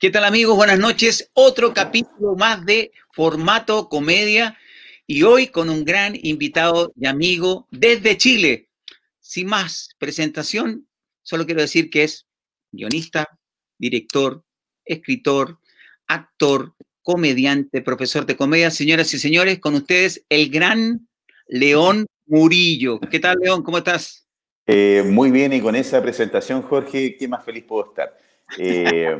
¿Qué tal amigos? Buenas noches. Otro capítulo más de formato comedia y hoy con un gran invitado y amigo desde Chile. Sin más presentación, solo quiero decir que es guionista, director, escritor, actor, comediante, profesor de comedia. Señoras y señores, con ustedes el gran León Murillo. ¿Qué tal, León? ¿Cómo estás? Eh, muy bien, y con esa presentación, Jorge, qué más feliz puedo estar. Eh,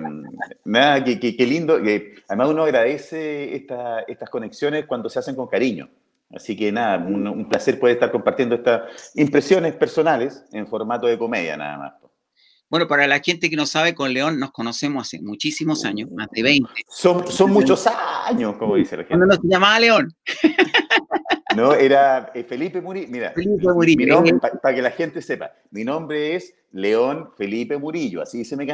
nada, qué, lindo. Que, además, uno agradece estas conexiones cuando se hacen con cariño. Así que nada, un, placer poder estar compartiendo estas impresiones personales en formato de comedia, nada más. Bueno, para la gente que no sabe, con León nos conocemos hace muchísimos años, más de 20. Son, son muchos años, como dice la gente. Cuando nos llamaba León. No, era eh, Felipe Murillo. Mira, Murillo. Eh. para que la gente sepa, mi nombre es León Felipe Murillo, así se me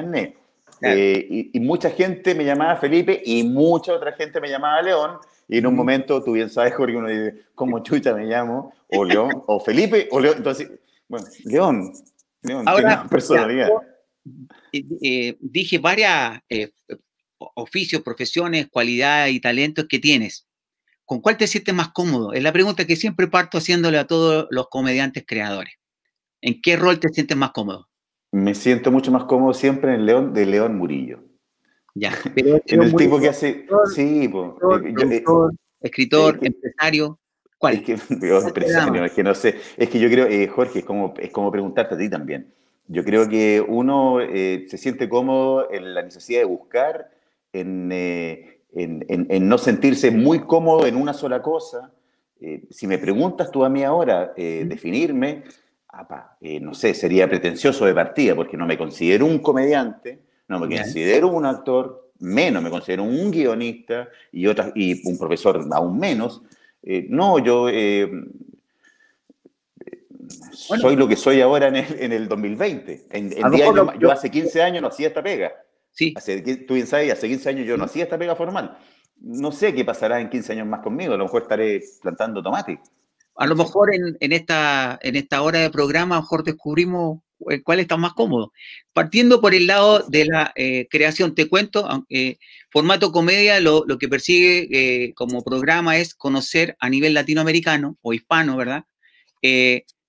carné. Eh, y, mucha gente me llamaba Felipe y mucha otra gente me llamaba León. Y en un momento, tú bien sabes, Jorge, uno dice, ¿cómo chucha me llamo? O León, o Felipe, o León. Entonces, bueno, León. León Ahora, personalidad. dije varias oficios, profesiones, cualidades y talentos que tienes. ¿Con cuál te sientes más cómodo? Es la pregunta que siempre parto haciéndole a todos los comediantes creadores. ¿En qué rol te sientes más cómodo? Me siento mucho más cómodo siempre en el León de León Murillo. Ya, pero en el tipo que hace. sí, escritor, empresario. ¿Cuál? Es que, empresario, es que no sé. Es que yo creo, eh, Jorge, es como, es como preguntarte a ti también. Yo creo que uno eh, se siente cómodo en la necesidad de buscar, en, eh, en, no sentirse muy cómodo en una sola cosa. Eh, si me preguntas tú a mí ahora eh, definirme, eh, no sé, sería pretencioso de partida, porque no me considero un comediante, no me considero un actor, menos me considero un guionista y, otras, y un profesor aún menos. no, yo soy lo que soy ahora en el, en el 2020. En, yo hace 15 años no hacía esta pega. Sí. Hace, tú bien sabes, hace 15 años yo no hacía esta pega formal. No sé qué pasará en 15 años más conmigo, a lo mejor estaré plantando tomate. A lo mejor en, esta, en esta hora de programa, lo mejor descubrimos eh, cuál está más cómodo. Partiendo por el lado de la eh, creación, te cuento, eh, formato comedia lo, que persigue como programa es conocer a nivel latinoamericano o hispano, ¿verdad?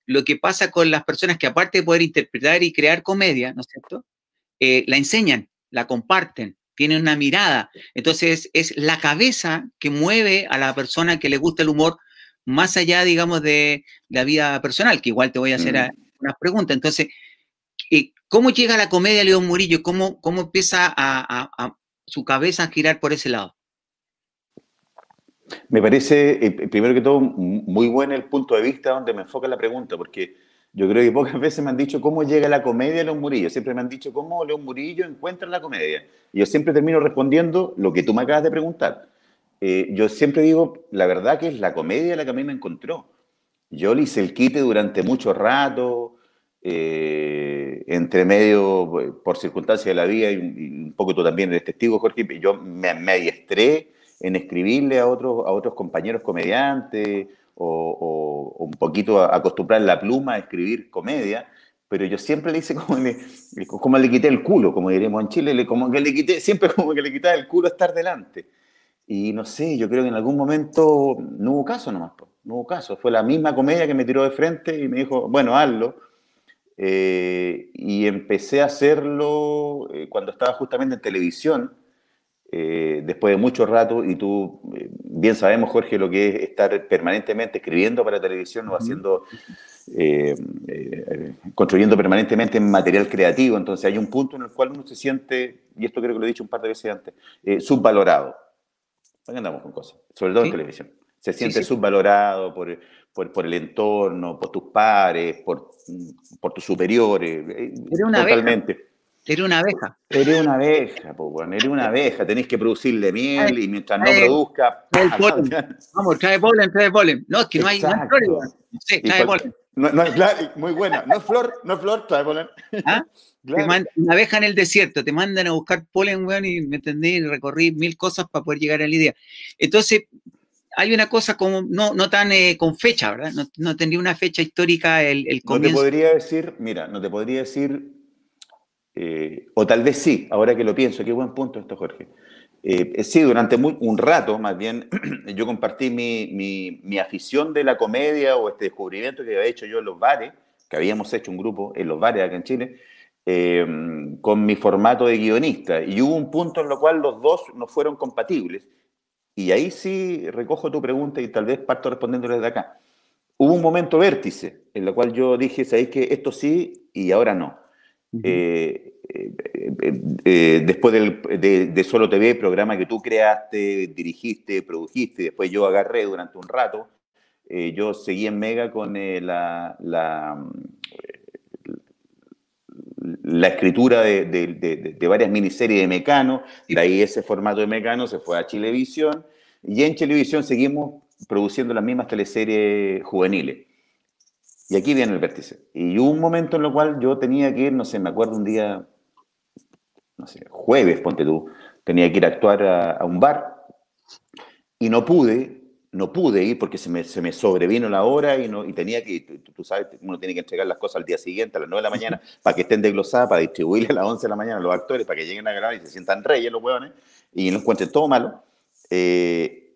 lo que pasa con las personas que aparte de poder interpretar y crear comedia, ¿no es cierto? la enseñan la comparten, tienen una mirada. Entonces es la cabeza que mueve a la persona que le gusta el humor más allá, digamos, de la vida personal, que igual te voy a hacer mm. unas preguntas. Entonces, eh, ¿cómo llega la comedia León Murillo? ¿Cómo, cómo empieza a, su cabeza a girar por ese lado? Me parece, eh, primero que todo, muy bueno el punto de vista donde me enfoca la pregunta, porque yo creo que pocas veces me han dicho cómo llega la comedia a León Murillo. Siempre me han dicho cómo León Murillo encuentra la comedia. Y yo siempre termino respondiendo lo que tú me acabas de preguntar. Eh, yo siempre digo, la verdad que es la comedia la que a mí me encontró. Yo le hice el quite durante mucho rato, eh, entre medio, por circunstancias de la vida, y, un poco tú también eres testigo, Jorge, yo me, me adiestré en escribirle a otros, a otros compañeros comediantes, o, un poquito acostumbrar la pluma a escribir comedia, pero yo siempre le hice como le, como le quité el culo, como diríamos en Chile, como que le quité, siempre como que le quitaba el culo estar delante. Y no sé, yo creo que en algún momento no hubo caso nomás, no hubo caso. Fue la misma comedia que me tiró de frente y me dijo, bueno, hazlo. Eh, y empecé a hacerlo eh, cuando estaba justamente en televisión eh, después de mucho rato, y tú eh, bien sabemos, Jorge, lo que es estar permanentemente escribiendo para televisión o haciendo, eh, construyendo permanentemente material creativo. Entonces hay un punto en el cual uno se siente, y esto creo que lo he dicho un par de veces antes, subvalorado. ¿Por andamos con cosas? Sobre todo en televisión. Se siente subvalorado por, por, por, el entorno, por tus pares, por, por tus superiores. totalmente. Eres una abeja. Eres una abeja, bueno, eres una abeja. Tenés que producirle miel y mientras no produzca. Trae polen. Vamos, trae polen, trae polen. No, es que no hay, no hay flor. Sí, trae polen. No, no, muy buena. No es flor, no es flor, trae polen. ¿Ah? Una abeja en el desierto, te mandan a buscar polen, weón, y me entendí, recorrí mil cosas para poder llegar a la idea. Entonces, hay una cosa como, no, no tan eh, con fecha, ¿verdad? No, no, tendría una fecha histórica el, el comienzo. No te podría decir, mira, no te podría decir Eh, o tal vez sí, ahora que lo pienso, qué buen punto esto, Jorge. Eh, sí, durante un rato, más bien, yo compartí mi, afición de la comedia o este descubrimiento que había hecho yo en los bares, que habíamos hecho un grupo en los bares acá en Chile, con mi formato de guionista. Y hubo un punto en el cual los dos no fueron compatibles. Y ahí sí recojo tu pregunta y tal vez parto respondiendo desde acá. Hubo un momento vértice en el cual yo dije, ¿sabéis que esto sí y ahora no? Eh, eh, eh, después de, Solo TV, programa que tú creaste, dirigiste, produjiste, después yo agarré durante un rato, yo seguí en Mega con la, la, escritura de, varias miniseries de Mecano, de ahí ese formato de Mecano se fue a Chilevisión, y en Chilevisión seguimos produciendo las mismas teleseries juveniles. Y aquí viene el vértice. Y hubo un momento en el cual yo tenía que ir, no sé, me acuerdo un día, no sé, jueves, ponte tú, tenía que ir a actuar a, un bar y no pude, no pude ir porque se me, se me sobrevino la hora y, no, y tenía que, tú, sabes, uno tiene que entregar las cosas al día siguiente, a las 9 de la mañana, para que estén desglosadas, para distribuirle a las 11 de la mañana a los actores, para que lleguen a grabar y se sientan reyes los huevones y no encuentren todo malo. Eh,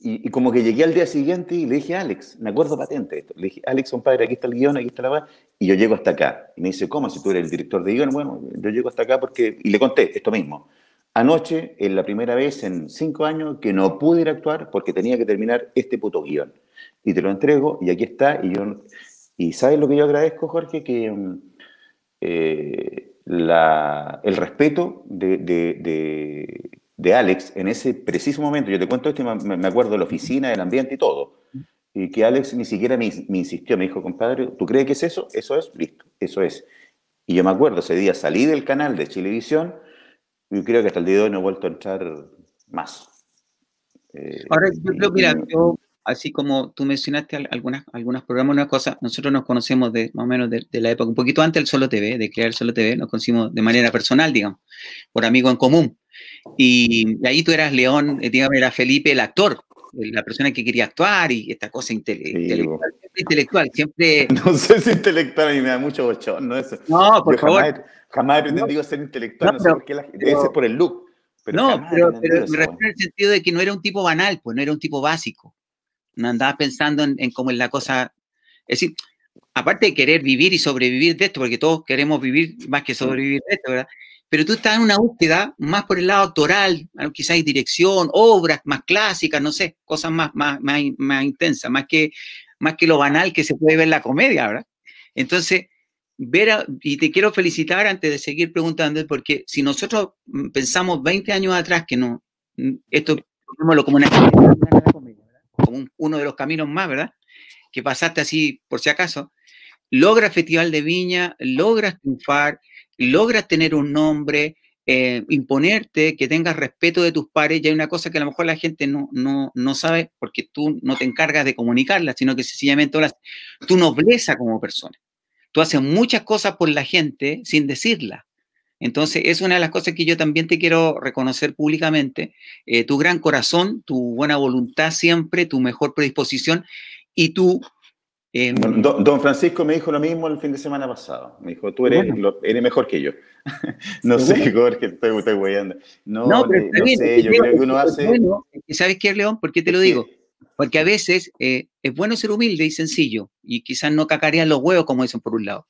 y, como que llegué al día siguiente y le dije a Alex, me acuerdo patente esto, le dije, Alex, compadre, aquí está el guion, aquí está la base, y yo llego hasta acá. Y me dice, ¿cómo? Si tú eres el director de guion, bueno, yo llego hasta acá porque, y le conté esto mismo. Anoche, es la primera vez en cinco años que no pude ir a actuar porque tenía que terminar este puto guion. Y te lo entrego y aquí está. Y yo, y ¿sabes lo que yo agradezco, Jorge? Que mm, eh, la, el respeto de, de de Alex en ese preciso momento. Yo te cuento esto y me, acuerdo de la oficina, del ambiente y todo. Y que Alex ni siquiera me, insistió, me dijo, compadre, ¿tú crees que es eso? Eso es, listo, eso es. Y yo me acuerdo, ese día salí del canal de Chilevisión y creo que hasta el día de hoy no he vuelto a entrar más. Eh, Ahora, yo creo, mira, yo, así como tú mencionaste algunas, algunas programas, una cosa, nosotros nos conocemos de más o menos de, de, la época, un poquito antes del Solo TV, de crear Solo TV, nos conocimos de manera personal, digamos, por amigo en común. Y, ahí tú eras León, eh, digamos, era Felipe el actor, la persona que quería actuar y esta cosa intelectual, intelectual, siempre... No sé si intelectual, a mí me da mucho bochón, ¿no? Eso. No, por favor. Jamás, he pretendido ser intelectual, no, sé por qué la, debe ser por el look. no, pero, me refiero el sentido de que no era un tipo banal, pues no era un tipo básico. No andaba pensando en, en cómo es la cosa. Es decir, aparte de querer vivir y sobrevivir de esto, porque todos queremos vivir más que sobrevivir de esto, ¿verdad? Pero tú estás en una búsqueda más por el lado autoral, quizás hay dirección, obras más clásicas, no sé, cosas más, más, más, intensas, más que, más que lo banal que se puede ver en la comedia, ¿verdad? Entonces, ver, y te quiero felicitar antes de seguir preguntando, porque si nosotros pensamos 20 años atrás que no, esto, como una como uno de los caminos más, ¿verdad? Que pasaste así, por si acaso, logra Festival de Viña, logras triunfar, logras tener un nombre, eh, imponerte, que tengas respeto de tus pares, y hay una cosa que a lo mejor la gente no, no, no sabe porque tú no te encargas de comunicarla, sino que sencillamente hablas tu nobleza como persona. Tú haces muchas cosas por la gente sin decirla. Entonces, es una de las cosas que yo también te quiero reconocer públicamente, eh, tu gran corazón, tu buena voluntad siempre, tu mejor predisposición y tu don, Francisco me dijo lo mismo el fin de semana pasado. Me dijo, tú eres, eres mejor que yo. no sé, Jorge, estoy, estoy guayando. No, no, pero no sé, yo creo que uno hace... ¿Sabes qué, León? ¿Por qué te lo digo? Porque a veces eh, es bueno ser humilde y sencillo y quizás no cacarear los huevos, como dicen por un lado.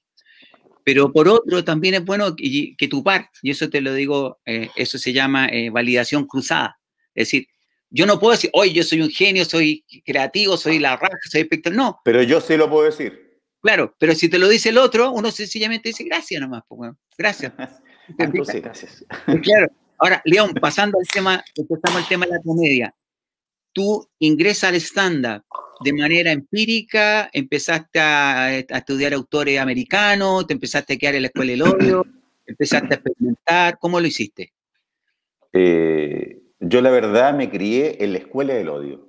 Pero por otro, también es bueno que, que tu par, y eso te lo digo, eh, eso se llama eh, validación cruzada. Es decir, yo no puedo decir, oye, yo soy un genio, soy creativo, soy la raja, soy espectral. No. Pero yo sí lo puedo decir. Claro, pero si te lo dice el otro, uno sencillamente dice gracias nomás. Pues, bueno, gracias. Entonces, gracias. Claro. Ahora, León, pasando al tema, empezamos el tema de la comedia. Tú ingresas al stand-up de manera empírica, empezaste a, estudiar autores americanos, te empezaste a quedar en la escuela del odio, empezaste a experimentar. ¿Cómo lo hiciste? Eh, yo la verdad me crié en la escuela del odio.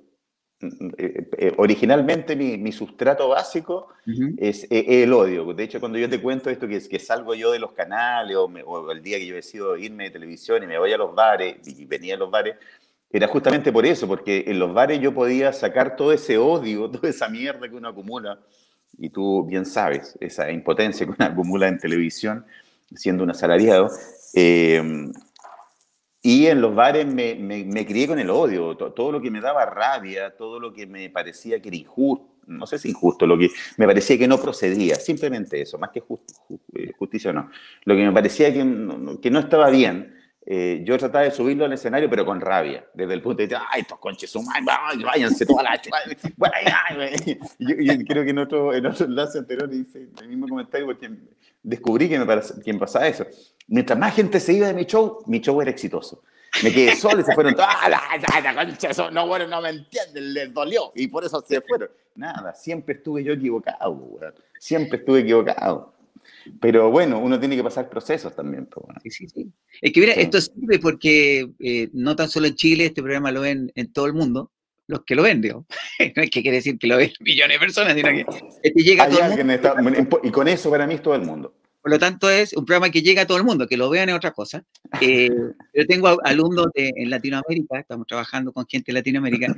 Eh, eh, originalmente mi, sustrato básico es, el odio. De hecho, cuando yo te cuento esto, que, que salgo yo de los canales o, el día que yo decido irme de televisión y me voy a los bares y venía a los bares, era justamente por eso, porque en los bares yo podía sacar todo ese odio, toda esa mierda que uno acumula, y tú bien sabes, esa impotencia que uno acumula en televisión, siendo un asalariado. Y en los bares me, me, crié con el odio, todo, lo que me daba rabia, todo lo que me parecía que era injusto, no sé si injusto, lo que me parecía que no procedía, simplemente eso, más que eh, justicia o no. Lo que me parecía que que no estaba bien, eh, yo trataba de subirlo al escenario, pero con rabia, desde el punto de vista, ay, estos conches son, váyanse las bueno, yo, yo, creo que en otro, en otro enlace anterior hice el mismo comentario porque descubrí que me, que me pasaba eso. Mientras más gente se iba de mi show, mi show era exitoso. Me quedé solo y se fueron todos, ¡ah, la, concha, no, bueno, no me entienden, les dolió, y por eso se fueron. Nada, siempre estuve yo equivocado, siempre estuve equivocado. Pero bueno, uno tiene que pasar procesos también. Sí, sí, sí. Es que mira, esto sirve porque eh, no tan solo en Chile, este programa lo ven en todo el mundo, los que lo ven, digo. no es que quiere decir que lo ven millones de personas, sino que este llega a todo el mundo. y con eso para mí es todo el mundo. Por lo tanto, es un programa que llega a todo el mundo, que lo vean es otra cosa. Eh, yo tengo alumnos en Latinoamérica, estamos trabajando con gente de Latinoamérica,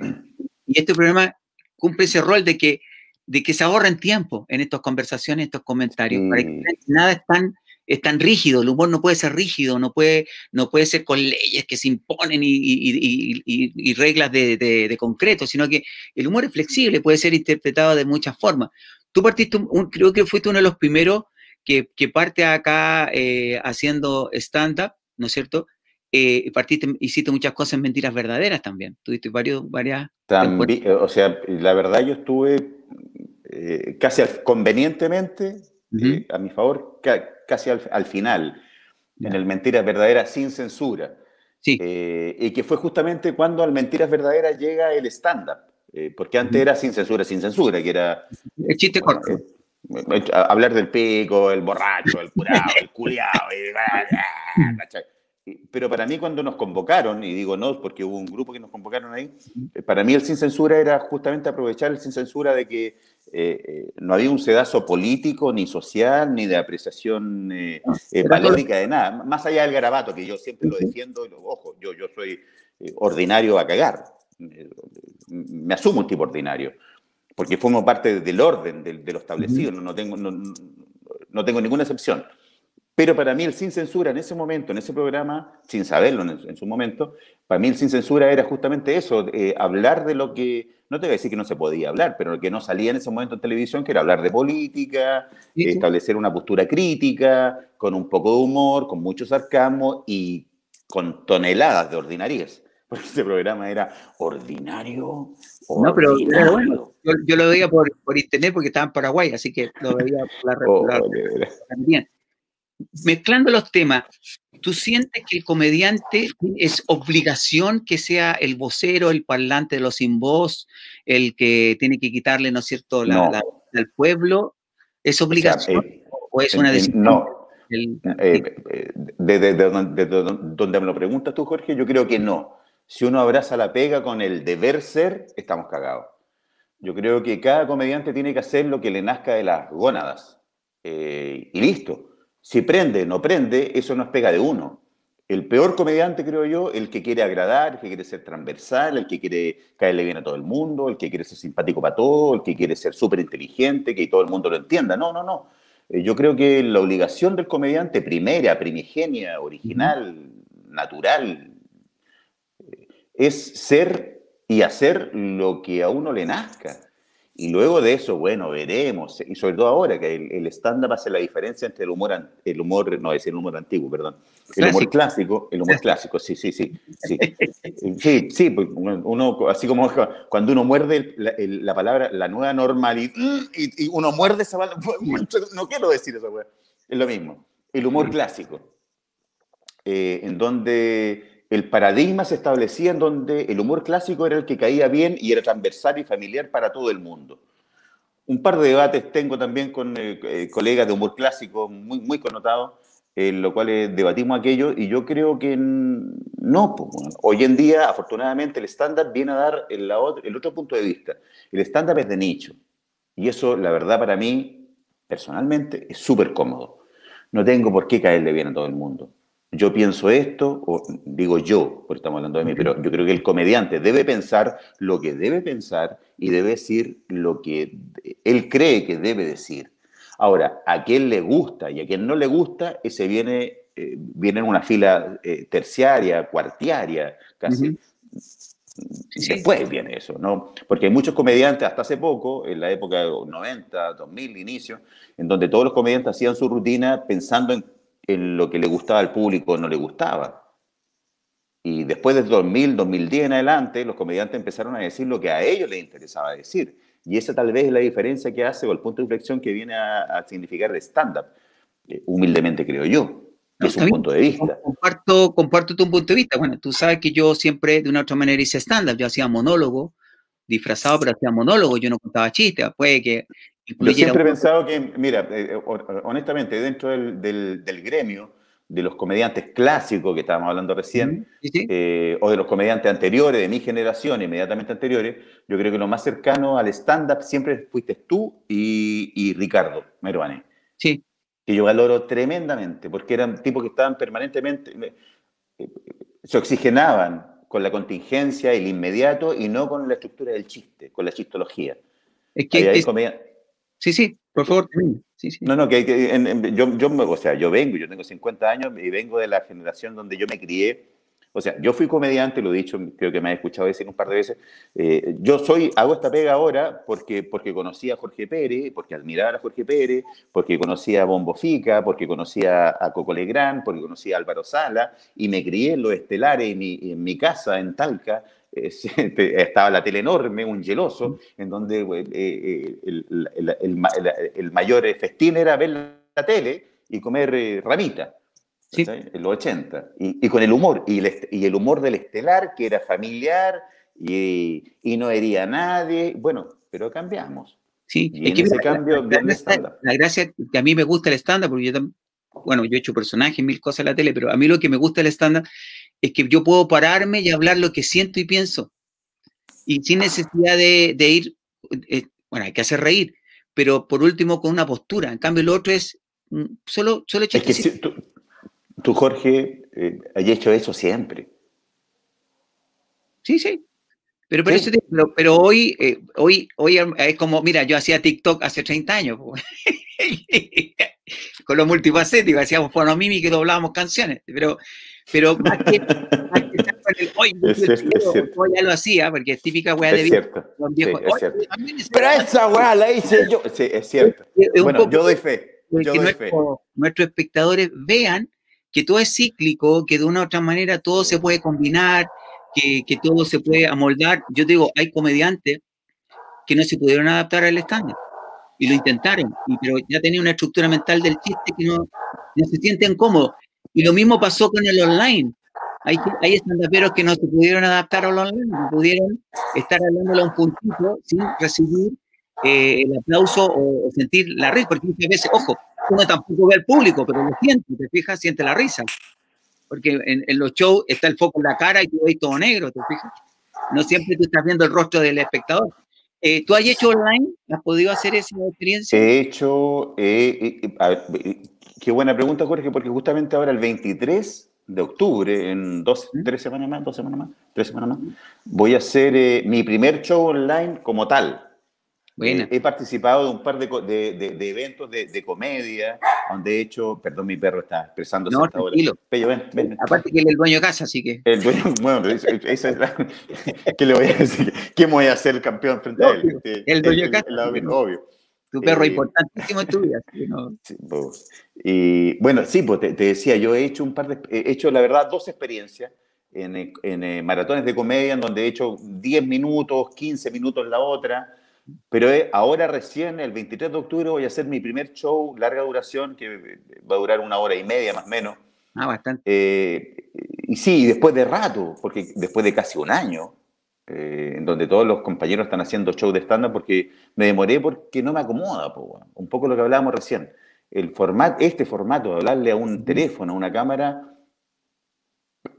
y este programa cumple ese rol de que, de que se ahorren tiempo en estas conversaciones, en estos comentarios, para que nada es tan, es tan rígido, el humor no puede ser rígido, no puede, no puede ser con leyes que se imponen y, reglas de, concreto, sino que el humor es flexible, puede ser interpretado de muchas formas. Tú partiste, creo que fuiste uno de los primeros que, parte acá eh, haciendo stand-up, ¿no es cierto? Eh, partiste, hiciste muchas cosas en mentiras verdaderas también. Tuviste varios, varias. También, o sea, la verdad yo estuve eh, casi convenientemente, a mi favor, casi al, final, en el Mentiras Verdaderas sin censura. Sí. y que fue justamente cuando al Mentiras Verdaderas llega el stand-up. porque antes era sin censura, sin censura, que era... El chiste corto hablar del pico, el borracho, el curado, el culiado. Pero para mí cuando nos convocaron, y digo no porque hubo un grupo que nos convocaron ahí, eh, para mí el sin censura era justamente aprovechar el sin censura de que eh, eh, no había un sedazo político, ni social, ni de apreciación eh, valórica de nada. Más allá del garabato, que yo siempre lo defiendo, y lo, ojo, yo, yo soy ordinario a cagar. Me asumo un tipo ordinario porque formo parte del orden de, lo establecido, no, tengo, no, tengo ninguna excepción. Pero para mí el sin censura en ese momento, en ese programa, sin saberlo en, su momento, para mí el sin censura era justamente eso, eh, hablar de lo que, no te voy a decir que no se podía hablar, pero lo que no salía en ese momento en televisión, que era hablar de política, establecer una postura crítica, con un poco de humor, con mucho sarcasmo y con toneladas de ordinarias. Porque ese programa era ordinario. No, pero bueno, yo, lo veía por, internet porque estaba en Paraguay, así que lo veía por la, red. también. Mezclando los temas, ¿tú sientes que el comediante es obligación que sea el vocero, el parlante de los sin voz, el que tiene que quitarle, ¿no es cierto?, la, al pueblo? ¿Es obligación o es una decisión? No. Desde donde me lo preguntas tú, Jorge, yo creo que no si uno abraza la pega con el deber ser, estamos cagados. Yo creo que cada comediante tiene que hacer lo que le nazca de las gónadas. Eh, y listo. Si prende, no prende, eso no es pega de uno. El peor comediante, creo yo, el que quiere agradar, el que quiere ser transversal, el que quiere caerle bien a todo el mundo, el que quiere ser simpático para todo, el que quiere ser súper inteligente, que todo el mundo lo entienda. No, no, no. Eh, yo creo que la obligación del comediante, primera, primigenia, original, natural, es ser y hacer lo que a uno le nazca. Y luego de eso, bueno, veremos, y sobre todo ahora que el, stand-up hace la diferencia entre el humor, el humor, no es el humor antiguo, perdón, el humor clásico, el humor clásico, sí, sí, sí, sí, sí, sí, pues, uno, así como cuando uno muerde la palabra, la nueva normalidad, y, uno muerde esa palabra, no quiero decir eso, es lo mismo, el humor clásico, eh, en donde el paradigma se establecía en donde el humor clásico era el que caía bien y era transversal y familiar para todo el mundo. Un par de debates tengo también con eh, eh, colegas de humor clásico muy, muy connotados, en lo cual debatimos aquello y yo creo que no. hoy en día, afortunadamente, el estándar viene a dar el, el otro punto de vista. El estándar es de nicho y eso, la verdad, para mí, personalmente, es súper cómodo. No tengo por qué caerle bien a todo el mundo yo pienso esto, o digo yo, porque estamos hablando de mí, pero yo creo que el comediante debe pensar lo que debe pensar y debe decir lo que él cree que debe decir. Ahora, a quien le gusta y a quien no le gusta, ese viene, eh, viene en una fila eh, terciaria, cuartiaria, casi. Después viene eso, ¿no? Porque hay muchos comediantes, hasta hace poco, en la época de los 90, 2000, inicio, en donde todos los comediantes hacían su rutina pensando en, en lo que le gustaba al público o no le gustaba. Y después del 2000, 2010 en adelante, los comediantes empezaron a decir lo que a ellos les interesaba decir. Y esa tal vez es la diferencia que hace o el punto de inflexión que viene a, significar el stand-up, eh, humildemente creo yo. es un punto de vista. Comparto, comparto tu punto de vista. Bueno, tú sabes que yo siempre de una otra manera hice stand-up. Yo hacía monólogo, disfrazado, pero hacía monólogo. Yo no contaba chistes. Puede que yo siempre he pensado que, mira, eh, eh, honestamente, dentro del, del gremio, de los comediantes clásicos que estábamos hablando recién, eh, o de los comediantes anteriores, de mi generación, inmediatamente anteriores, yo creo que lo más cercano al stand-up siempre fuiste tú y, Ricardo Meruane. Sí. Que yo valoro tremendamente, porque eran tipos que estaban permanentemente, eh, se oxigenaban con la contingencia, el inmediato, y no con la estructura del chiste, con la chistología. Es que... Sí, sí, por favor. No, no, que, yo, yo, o sea, yo vengo, yo tengo 50 años y vengo de la generación donde yo me crié. O sea, yo fui comediante, lo he dicho, creo que me has escuchado decir un par de veces. Eh, yo soy, hago esta pega ahora porque, porque conocí a Jorge Pérez, porque admiraba a Jorge Pérez, porque conocía a Bombo Fica, porque conocía a Coco Legrand, porque conocía a Álvaro Sala, y me crié en los estelares en mi, en mi casa en Talca, estaba la tele enorme, un geloso, en donde eh, eh, el, mayor festín era ver la tele y comer eh, ramita. En los 80. Y, con el humor, y el, humor del estelar, que era familiar y, no hería a nadie. Bueno, pero cambiamos. Sí, y ese cambio la, la, la, gracia que a mí me gusta el estándar, porque yo bueno, yo he hecho personajes, mil cosas en la tele, pero a mí lo que me gusta del estándar es que yo puedo pararme y hablar lo que siento y pienso. Y sin necesidad de, ir, eh, bueno, hay que hacer reír, pero por último con una postura. En cambio, lo otro es mm, solo, solo es que tú, Jorge, eh, has hecho eso siempre. Sí, sí. Pero, pero, pero, hoy, eh, hoy, hoy es como, mira, yo hacía TikTok hace 30 años. con los multifacéticos, hacíamos fonomimi que doblábamos canciones, pero, pero más que, más que estar con el hoy, es cierto, ya lo hacía, porque es típica weá de viejo. Viejo, sí, es cierto. Pero esa weá la hice yo. Sí, es cierto. bueno, yo doy fe. Yo doy fe. Nuestros espectadores vean que todo es cíclico, que de una u otra manera todo se puede combinar, que, que todo se puede amoldar. Yo digo, hay comediantes que no se pudieron adaptar al estándar y lo intentaron, y, pero ya tenía una estructura mental del chiste que no, se sienten cómodos. Y lo mismo pasó con el online. Hay, hay estandaperos que no se pudieron adaptar al online, no pudieron estar hablándole a un puntito sin recibir eh, el aplauso o, sentir la risa, porque muchas veces, ojo, uno tampoco ve al público, pero lo siente, te fijas, siente la risa. Porque en, en los shows está el foco en la cara y tú ves todo negro, te fijas. No siempre tú estás viendo el rostro del espectador. Eh, ¿Tú has hecho online? ¿Has podido hacer esa experiencia? He hecho, qué buena pregunta, Jorge, porque justamente ahora el 23 de octubre, en dos, tres semanas más, dos semanas más, tres semanas más, voy a hacer eh, mi primer show online como tal. Eh, he participado de un par de, de, eventos de, comedia, donde he hecho, perdón, mi perro está expresándose no, tranquilo. Pello, ven, ven, Aparte que él es el dueño de casa, así que. El dueño, bueno, esa es la, ¿qué le voy a decir? ¿Quién voy a el campeón frente a él? el dueño de casa. El, obvio. Tu perro es eh, importantísimo en tu vida. no. sí, pues, y bueno, sí, pues te, decía, yo he hecho un par de, he hecho la verdad dos experiencias en, en, en eh, maratones de comedia, en donde he hecho 10 minutos, 15 minutos la otra pero eh, ahora recién, el 23 de octubre, voy a hacer mi primer show, larga duración, que eh, va a durar una hora y media más o menos. Ah, bastante. Eh, y sí, después de rato, porque después de casi un año, en donde todos los compañeros están haciendo show de stand-up, porque me demoré porque no me acomoda, un poco lo que hablábamos recién. El format, este formato de hablarle a un teléfono, a una cámara,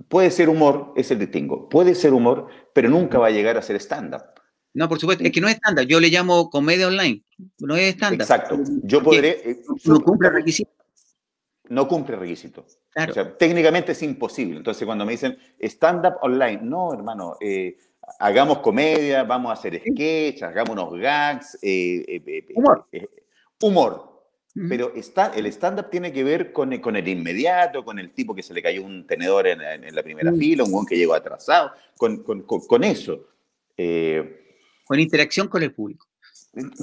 puede ser humor, es el distingo, puede ser humor, pero nunca va a llegar a ser stand-up. No, por supuesto, es que no es estándar. Yo le llamo comedia online. No es estándar. Exacto. Yo podré. Eh, no cumple requisitos. No cumple requisitos. Claro. O sea, técnicamente es imposible. Entonces, cuando me dicen stand-up online, no, hermano, eh, hagamos comedia, vamos a hacer sketch, hagamos unos gags. Eh, humor. humor. Pero está, el stand-up tiene que ver con, con, el inmediato, con el tipo que se le cayó un tenedor en, en la primera fila, un buen que llegó atrasado, con, con, con eso. Eh, con interacción con el público.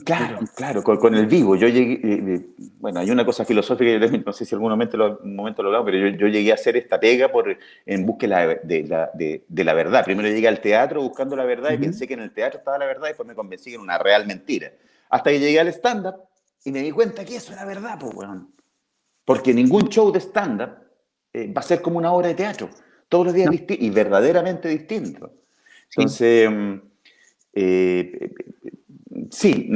Claro, claro, con, el vivo. Yo llegué, eh, eh, bueno, hay una cosa filosófica, no sé si algún momento lo, un momento lo hablamos, pero yo, yo, llegué a hacer esta pega por, en búsqueda de la, de, de la verdad. Primero llegué al teatro buscando la verdad y pensé que en el teatro estaba la verdad y después me convencí que era una real mentira. Hasta que llegué al stand-up y me di cuenta que eso era verdad, pues, bueno. Porque ningún show de stand-up eh, va a ser como una obra de teatro. Todos los días y verdaderamente distinto. Entonces, mm, eh, sí,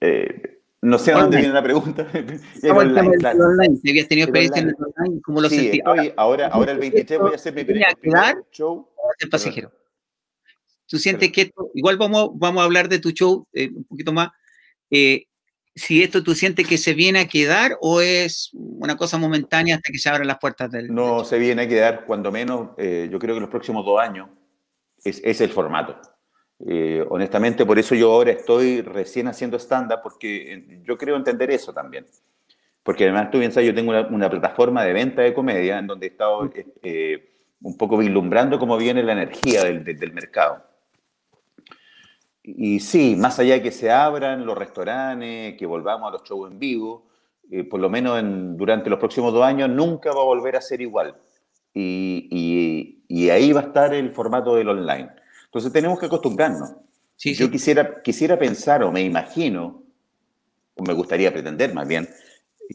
eh, no sé a dónde viene la pregunta. online, claro. online. Si habías tenido experiencia en el online, ¿cómo lo sí, Estoy, ahora, ahora el 23 voy a hacer mi primer, primer show. El pasajero. Tú sientes que esto, igual vamos, vamos a hablar de tu show eh, un poquito más. Eh, si esto tú sientes que se viene a quedar o es una cosa momentánea hasta que se abran las puertas del... No, se viene a quedar, cuando menos, eh, yo creo que los próximos dos años es, es el formato. Eh, honestamente, por eso yo ahora estoy recién haciendo stand-up, porque yo creo entender eso también. Porque además tú piensas, yo tengo una, una, plataforma de venta de comedia en donde he estado eh, un poco vislumbrando cómo viene la energía del, del mercado. Y sí, más allá de que se abran los restaurantes, que volvamos a los shows en vivo, eh, por lo menos en, durante los próximos dos años nunca va a volver a ser igual. Y, y, y, ahí va a estar el formato del online. Entonces tenemos que acostumbrarnos. Sí, Yo Quisiera, quisiera pensar o me imagino, o me gustaría pretender más bien,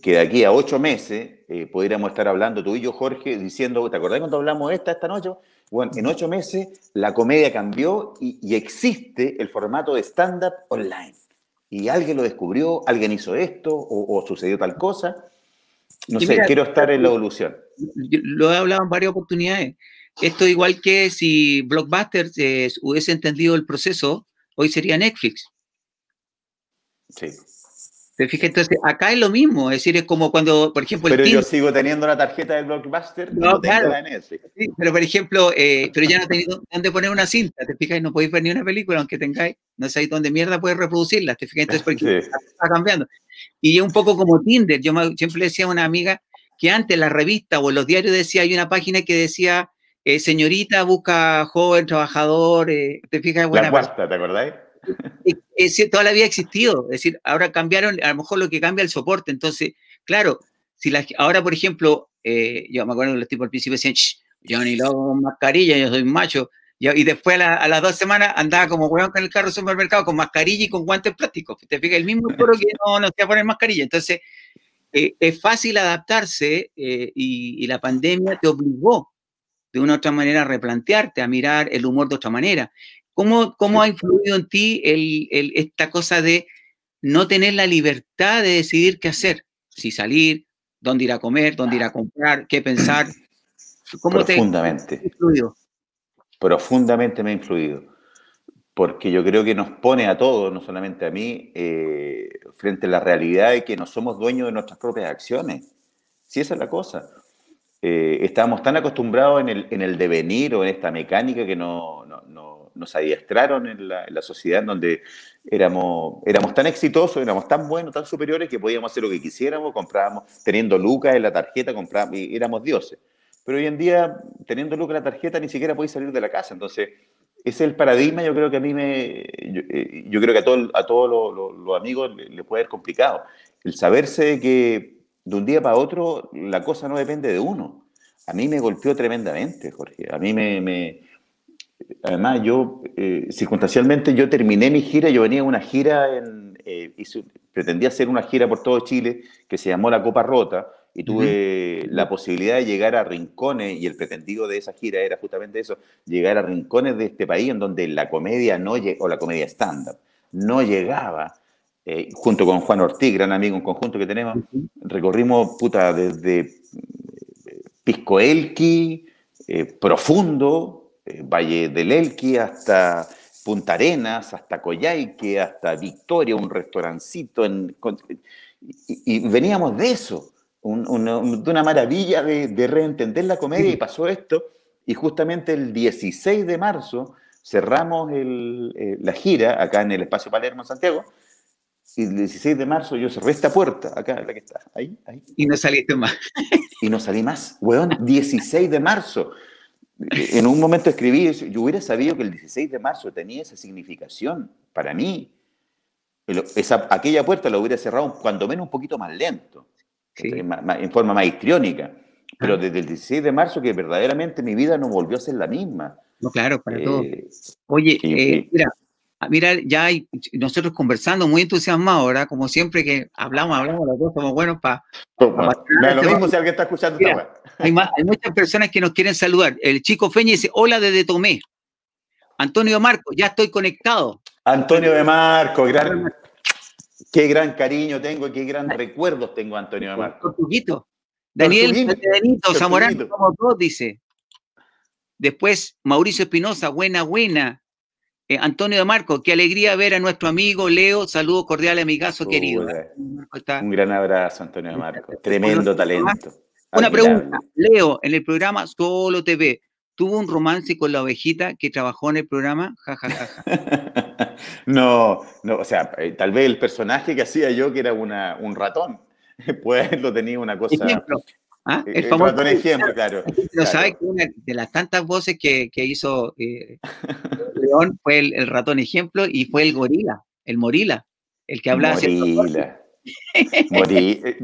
que de aquí a ocho meses eh, pudiéramos estar hablando tú y yo, Jorge, diciendo, ¿te acordás cuando hablamos esta esta noche? Bueno, en ocho meses la comedia cambió y, existe el formato de stand-up online. Y alguien lo descubrió, alguien hizo esto o, sucedió tal cosa. No sé, quiero estar en la evolución. Lo he hablado en varias oportunidades. Esto igual que si Blockbuster eh, hubiese entendido el proceso, hoy sería Netflix. Sí. Entonces, acá es lo mismo, es decir, es como cuando, por ejemplo... Pero yo sigo teniendo la tarjeta de Blockbuster, no, claro. la Sí, pero por ejemplo, eh, pero ya no tenéis dónde poner una cinta, ¿te fijas? No podéis ver ni una película, aunque tengáis, no sabéis dónde mierda puedes reproducirla, ¿te fijas? Entonces, porque está cambiando. Y es un poco como Tinder, yo siempre le decía a una amiga que antes la revista o los diarios decía, hay una página que decía, eh, señorita busca joven, trabajador, eh, ¿te fijas? Buena la cuarta, ¿te acordáis? es, toda la vida ha existido. Es decir, ahora cambiaron, a lo mejor lo que cambia el soporte. Entonces, claro, si la, ahora, por ejemplo, eh, yo me acuerdo que los tipos al principio decían, yo ni lo hago con mascarilla, yo soy macho. Y, después a, las dos semanas andaba como hueón con el carro supermercado con mascarilla y con guantes plásticos. Te fijas, el mismo puro que no, no se va a poner mascarilla. Entonces, eh, es fácil adaptarse eh, y, y, la pandemia te obligó de una u otra manera a replantearte, a mirar el humor de otra manera. ¿Cómo, cómo ha influido en ti el, el, esta cosa de no tener la libertad de decidir qué hacer? Si salir, dónde ir a comer, dónde ir a comprar, qué pensar. ¿Cómo Profundamente. Te ha influido? Profundamente me ha influido. Porque yo creo que nos pone a todos, no solamente a mí, eh, frente a la realidad de que no somos dueños de nuestras propias acciones. Si esa es la cosa. Eh, estábamos tan acostumbrados en el, en el, devenir o en esta mecánica que no, no, no nos adiestraron en la, en sociedad donde éramos, éramos tan exitosos, éramos tan buenos, tan superiores que podíamos hacer lo que quisiéramos, comprábamos, teniendo lucas en la tarjeta, comprábamos, y éramos dioses. Pero hoy en día, teniendo lucas en la tarjeta, ni siquiera podéis salir de la casa. Entonces, ese es el paradigma, yo creo que a mí me, yo, eh, creo que a, todo, a todos los, amigos les le puede ser complicado. El saberse que de un día para otro la cosa no depende de uno. A mí me golpeó tremendamente, Jorge. A mí me... me además, yo, eh, circunstancialmente, yo terminé mi gira, yo venía a una gira, en, eh, hice, pretendía hacer una gira por todo Chile que se llamó La Copa Rota, y tuve uh -huh. la posibilidad de llegar a rincones, y el pretendido de esa gira era justamente eso, llegar a rincones de este país en donde la comedia no o la comedia estándar no llegaba eh, junto con Juan Ortiz, gran amigo, un conjunto que tenemos, recorrimos puta, desde eh, Pisco Elqui, eh, Profundo, eh, Valle del Elqui, hasta Punta Arenas, hasta Coyhaique, hasta Victoria, un restaurancito. En, y, y, veníamos de eso, un, una, de una maravilla de, de, reentender la comedia, y pasó esto, y justamente el 16 de marzo cerramos el, la gira acá en el Espacio Palermo, en Santiago, Y el 16 de marzo yo cerré esta puerta, acá, la que está, ahí, ahí. Y no saliste más. y no salí más. Weón, 16 de marzo. En un momento escribí, yo hubiera sabido que el 16 de marzo tenía esa significación para mí. Esa, aquella puerta la hubiera cerrado cuando menos un poquito más lento, en forma más histriónica. Pero desde el 16 de marzo que verdaderamente mi vida no volvió a ser la misma. No, claro, para. Eh, Oye, eh, mira, Ah, mira, ya hay nosotros conversando muy entusiasmados, ¿verdad? Como siempre que hablamos, hablamos, los dos somos buenos para... lo este mismo si alguien está escuchando hay, hay, muchas personas que nos quieren saludar. El chico Feña dice, hola desde Tomé. Antonio Marco, ya estoy conectado. Antonio de Marco, gran, qué gran cariño tengo y qué gran recuerdos tengo, Antonio de Marco. Daniel Benito Zamorano, como todos, dice. Después, Mauricio Espinosa, buena, buena. Eh, Antonio de Marco, qué alegría ver a nuestro amigo Leo. Saludos cordiales, amigazo querido. Un gran abrazo, Antonio de Marco. Tremendo talento. Una pregunta. Leo, en el programa Solo TV, ¿tuvo un romance con la ovejita que trabajó en el programa? Ja, ja, ja, no, no, o sea, eh, tal vez el personaje que hacía yo, que era una, un ratón, pues lo tenía una cosa. ¿Ah? El, famoso ratón ejemplo, claro. Pero sabes que una de las tantas voces que, que hizo eh, León fue el, ratón ejemplo y fue el gorila, el morila, el que hablaba. Morila. Morí. Eh,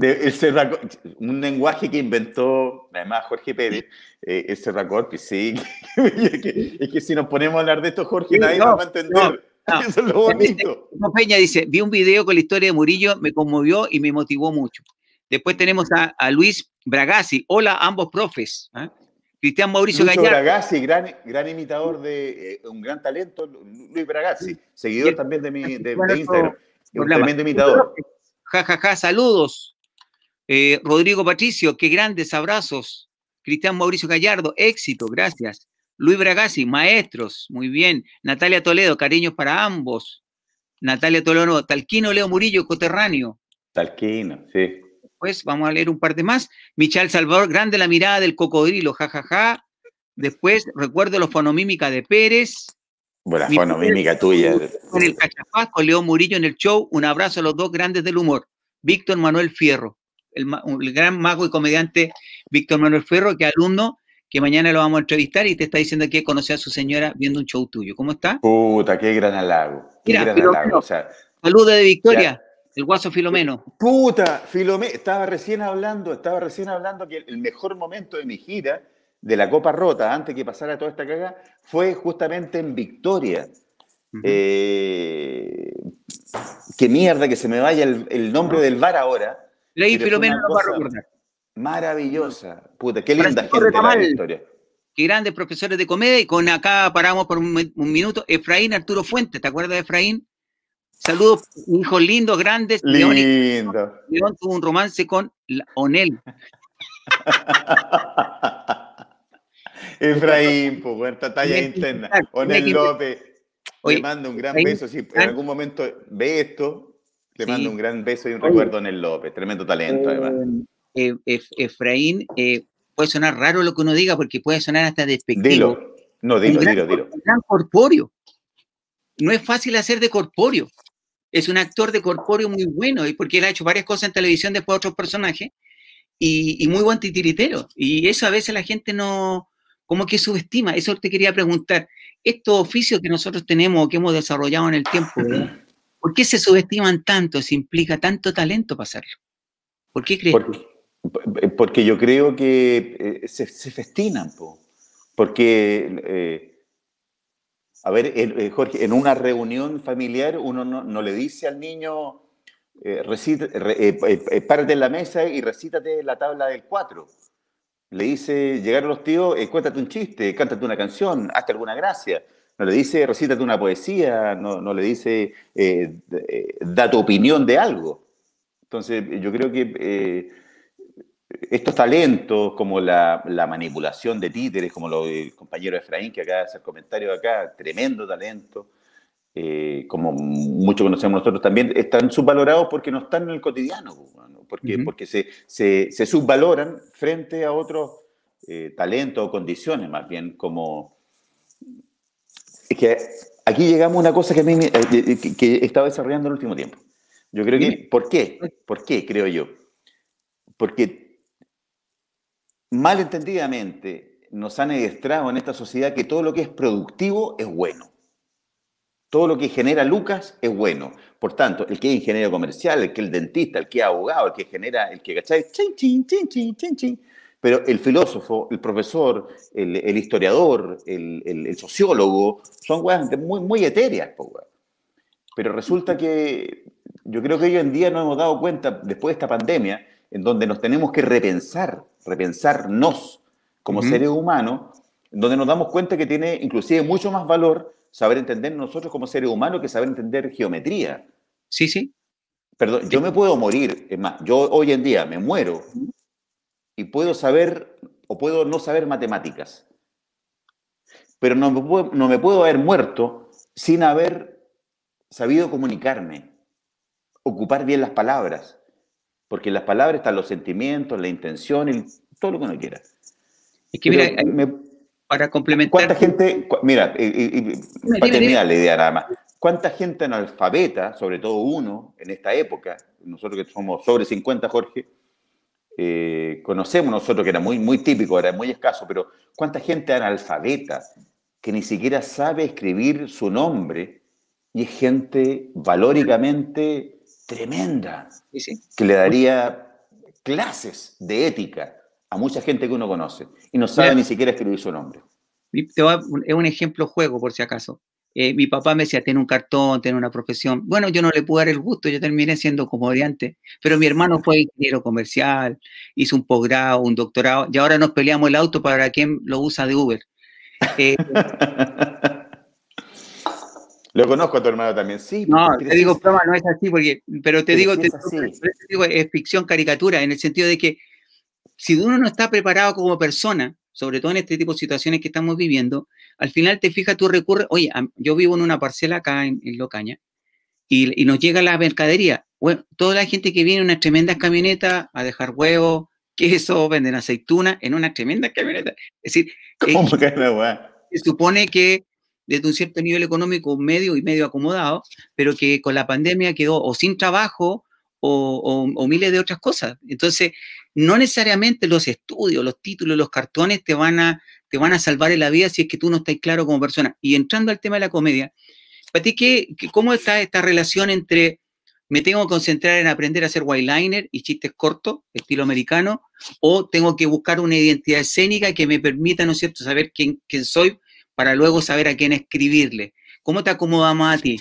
un lenguaje que inventó además Jorge Pérez, eh, el Serracorpi, sí. es, que, si nos ponemos a hablar de esto, Jorge, nadie nos va a entender. Eso es lo bonito. Peña dice, vi un video con la historia de Murillo, me conmovió y me motivó mucho. Después tenemos a, a Luis Bragasi. Hola, ambos profes. ¿eh? Cristian Mauricio Luis Bragasi, gran, gran imitador de eh, un gran talento. Luis Bragasi, seguidor también de, mi, de, Instagram. Un tremendo imitador. Ja, ja, ja, saludos. Eh, Rodrigo Patricio, qué grandes abrazos. Cristian Mauricio Gallardo, éxito, gracias. Luis Bragasi, maestros, muy bien. Natalia Toledo, cariños para ambos. Natalia Toledo, Talquino Leo Murillo, coterráneo. Talquino, sí. Después vamos a leer un par de más. Michal Salvador, grande la mirada del cocodrilo, jajaja. Después, recuerdo la fonomímica de Pérez. Buena fonomímica tuya. En el cachapaz con León Murillo en el show. Un abrazo a los dos grandes del humor. Víctor Manuel Fierro, el, gran mago y comediante Víctor Manuel Fierro, que alumno que mañana lo vamos a entrevistar y te está diciendo que conoció a su señora viendo un show tuyo. ¿Cómo está? Puta, qué gran halago. Qué gran halago. Saludos de Victoria. El guaso Filomeno. Puta, Filomeno, estaba recién hablando, estaba recién hablando que el mejor momento de mi gira de la Copa Rota, antes que pasara toda esta caga, fue justamente en Victoria. Eh, qué mierda que se me vaya el, nombre del bar ahora. Ley Filomeno lo va a recordar. Maravillosa. Puta, qué linda gente de la Victoria. Qué grandes profesores de comedia. Y con acá paramos por un, un minuto. Efraín Arturo Fuentes, ¿te acuerdas de Efraín? Saludos, hijos lindos, grandes. Lindo. León, tuvo un romance con Onel. Efraín, pues, talla interna. Onel López. le mando un gran beso. Si en algún momento ve esto, le mando un gran beso y un recuerdo a Onel López. Tremendo talento, además. Eh, eh, Efraín, eh, puede sonar raro lo que uno diga porque puede sonar hasta despectivo. Dilo. No, dilo, dilo, dilo. Un gran corpóreo. No es fácil hacer de corpóreo es un actor de corpóreo muy bueno, y porque él ha hecho varias cosas en televisión después de otros personajes, y, muy buen titiritero. Y eso a veces la gente no, como que subestima. Eso te quería preguntar. Estos oficios que nosotros tenemos, que hemos desarrollado en el tiempo, ¿por qué se subestiman tanto? Se implica tanto talento para hacerlo. ¿Por qué crees? Porque, yo creo que eh, se, festinan, porque eh, a ver, eh, Jorge, en una reunión familiar uno no, le dice al niño, eh, eh, eh, párate en la mesa y recítate la tabla del 4. Le dice, llegaron los tíos, cuéntate un chiste, cántate una canción, hazte alguna gracia. No le dice, recítate una poesía, no, no le dice, da tu opinión de algo. Entonces, yo creo que estos talentos, como la, manipulación de títeres, como lo del compañero Efraín, que acaba de hacer comentario acá, tremendo talento, eh, como mucho conocemos nosotros también, están subvalorados porque no están en el cotidiano, porque, porque se, se, subvaloran frente a otros eh, talentos o condiciones, más bien, como... Es que aquí llegamos a una cosa que a mí eh, que he estado desarrollando en el último tiempo. Yo creo que, ¿por qué? ¿Por qué, creo yo? Porque malentendidamente nos han adiestrado en esta sociedad que todo lo que es productivo es bueno. Todo lo que genera lucas es bueno. Por tanto, el que es ingeniero comercial, el que es dentista, el que es abogado, el que genera, el que, ¿cachai? Chin, chin, chin, chin, chin, chin. Pero el filósofo, el profesor, el, historiador, el, sociólogo, son weas muy, etéreas, Pero resulta que yo creo que hoy en día nos hemos dado cuenta, después de esta pandemia, en donde nos tenemos que repensar, repensarnos como seres humanos, donde nos damos cuenta que tiene inclusive mucho más valor saber entender nosotros como seres humanos que saber entender geometría. Sí, sí. Perdón, yo me puedo morir, es más, yo hoy en día me muero y puedo saber o puedo no saber matemáticas, pero no me puedo, no me puedo haber muerto sin haber sabido comunicarme, ocupar bien las palabras, porque en las palabras están los sentimientos, la intención y todo lo que uno quiera. Es que mira, para complementar. ¿Cuánta gente, mira, para terminar la idea nada más, cuánta gente analfabeta, sobre todo uno en esta época, nosotros que somos sobre 50, Jorge, eh, conocemos nosotros que era muy, muy típico, era muy escaso, pero cuánta gente analfabeta que ni siquiera sabe escribir su nombre y es gente valóricamente tremenda, que le daría clases de ética a mucha gente que uno conoce y no sabe ni siquiera escribir su nombre. es un ejemplo juego, por si acaso. Eh, mi papá me decía, tiene un cartón, tiene una profesión. Bueno, yo no le pude dar el gusto, yo terminé siendo comediante, pero mi hermano fue ingeniero comercial, hizo un posgrado, un doctorado, y ahora nos peleamos el auto para quien lo usa de Uber. Eh, lo conozco a tu hermano también, sí. No, te digo, no es así, porque, pero te digo, te digo, es ficción caricatura, en el sentido de que si uno no está preparado como persona, sobre todo en este tipo de situaciones que estamos viviendo, al final te fijas, tú recurres, oye, yo vivo en una parcela acá en, Locaña y, nos llega la mercadería. Bueno, toda la gente que viene en unas tremendas camionetas a dejar huevos, queso, venden aceituna en una tremenda camioneta. Es decir, ¿Cómo que se supone que desde un cierto nivel económico medio y medio acomodado, pero que con la pandemia quedó o sin trabajo o, o miles de otras cosas. Entonces, no necesariamente los estudios, los títulos, los cartones te van a, te van a salvar en la vida si es que tú no estás claro como persona. Y entrando al tema de la comedia, ¿para ti qué, cómo está esta relación entre me tengo que concentrar en aprender a hacer liner y chistes cortos, estilo americano, o tengo que buscar una identidad escénica que me permita, ¿no es cierto?, saber quién, quién soy para luego saber a quién escribirle. ¿Cómo te acomoda más a ti?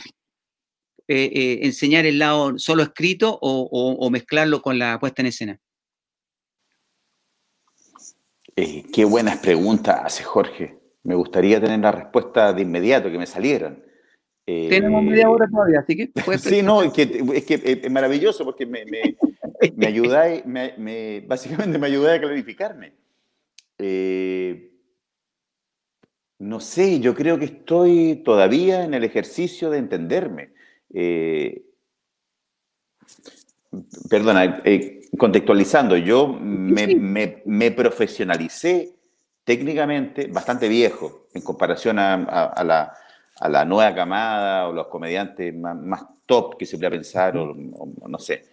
Eh, eh, ¿Enseñar el lado solo escrito o mezclarlo con la puesta en escena? Eh, qué buenas preguntas hace Jorge. Me gustaría tener la respuesta de inmediato, que me salieran. Tenemos media hora todavía, así que... sí, no, es que, es maravilloso porque me, me, me ayudáis, me, básicamente me ayudáis a clarificarme. Eh, no sé, yo creo que estoy todavía en el ejercicio de entenderme. perdona, contextualizando, yo me, profesionalicé técnicamente bastante viejo en comparación a, la, nueva camada o los comediantes más, top que se pueda pensar, o, no sé.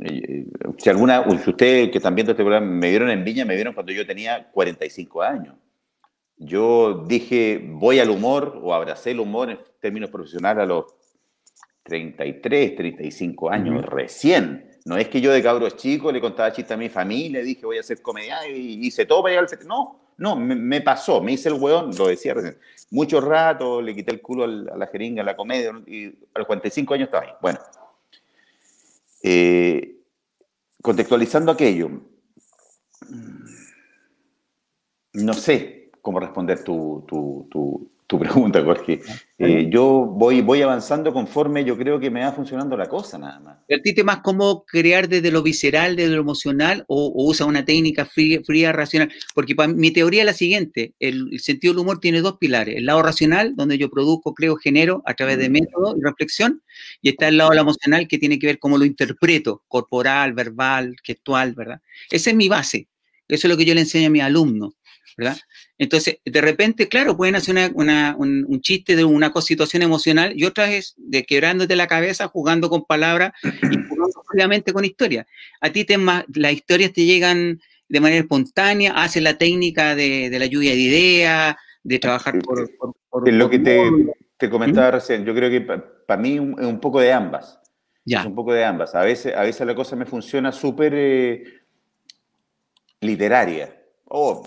Eh, si alguna, si ustedes que están viendo este programa me vieron en Viña, me vieron cuando yo tenía 45 años. Yo dije, voy al humor o abracé el humor en términos profesionales a los 33, 35 años, recién. No es que yo de cabros chico le contaba chistes a mi familia, dije voy a hacer comedia y hice todo para llegar al. No, no, me, pasó, me hice el hueón, lo decía recién. Mucho rato, le quité el culo a la jeringa, a la comedia, y a los 45 años estaba ahí. Bueno, eh, contextualizando aquello, no sé cómo responder tu, tu, tu pregunta, Jorge. Eh, yo voy, voy avanzando conforme yo creo que me va funcionando la cosa, nada más. ¿A ti te más cómo crear desde lo visceral, desde lo emocional, o, usa una técnica fría, racional? Porque para, mi teoría es la siguiente: el, sentido del humor tiene dos pilares. El lado racional, donde yo produzco, creo, genero a través de mm. método y reflexión, y está el lado emocional, que tiene que ver cómo lo interpreto, corporal, verbal, gestual, ¿verdad? Esa es mi base. Eso es lo que yo le enseño a mis alumnos ¿verdad? Entonces, de repente, claro, pueden hacer un, chiste de una situación emocional y otra es de quebrándote la cabeza, jugando con palabras y jugando obviamente con historias. A ti te, las historias te llegan de manera espontánea, haces la técnica de, la lluvia de ideas, de trabajar por... por, lo que te, comentaba ¿Mm? recién, yo creo que para mí es un, poco de ambas. Ya. Es un poco de ambas. A veces, a veces la cosa me funciona súper eh, literaria oh,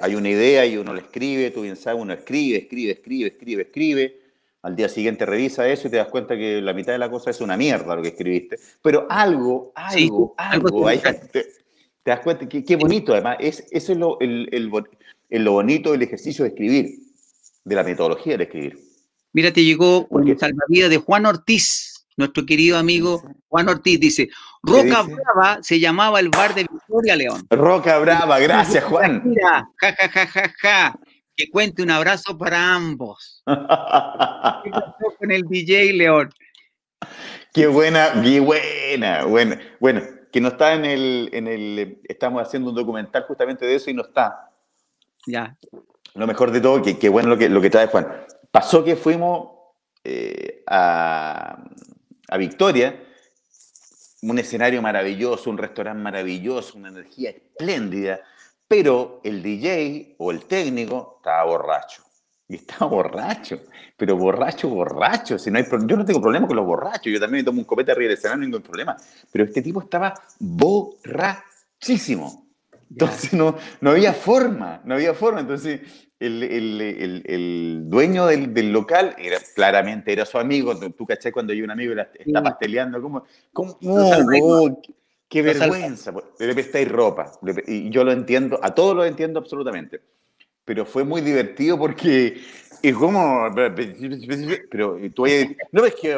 hay una idea y uno la escribe, tú bien sabes, uno escribe, escribe, escribe, escribe, escribe. Al día siguiente revisa eso y te das cuenta que la mitad de la cosa es una mierda lo que escribiste. Pero algo, algo, algo, te, das cuenta que qué bonito, además, es, eso es lo, el, el, lo bonito del ejercicio de escribir, de la metodología de escribir. Mira, te llegó un salvavidas de Juan Ortiz nuestro querido amigo Juan Ortiz dice, Roca Brava se llamaba el bar de Victoria León. Roca Brava, gracias Juan. Mira, ja, ja, ja, ja, ja. Que cuente un abrazo para ambos. ¿Qué pasó con el DJ León? Qué buena, qué buena, buena. Bueno, que no está en el, en el, estamos haciendo un documental justamente de eso y no está. Ya. Lo mejor de todo, que, bueno lo que, lo que trae Juan. Pasó que fuimos eh, a, a Victoria, un escenario maravilloso, un restaurante maravilloso, una energía espléndida, pero el DJ o el técnico estaba borracho. Y estaba borracho, pero borracho, borracho. Si no hay, yo no tengo problema con los borrachos, yo también tomo un copete arriba del escenario, no problema. Pero este tipo estaba borrachísimo. Entonces no, no había forma, no había forma. Entonces el, el, el, dueño del, del, local era, claramente era su amigo. Tú, caché cuando hay un amigo está pasteleando, como, como oh, qué, vergüenza. Le prestáis ropa. Y yo lo entiendo, a todos lo entiendo absolutamente. Pero fue muy divertido porque es como. Pero tú No es que.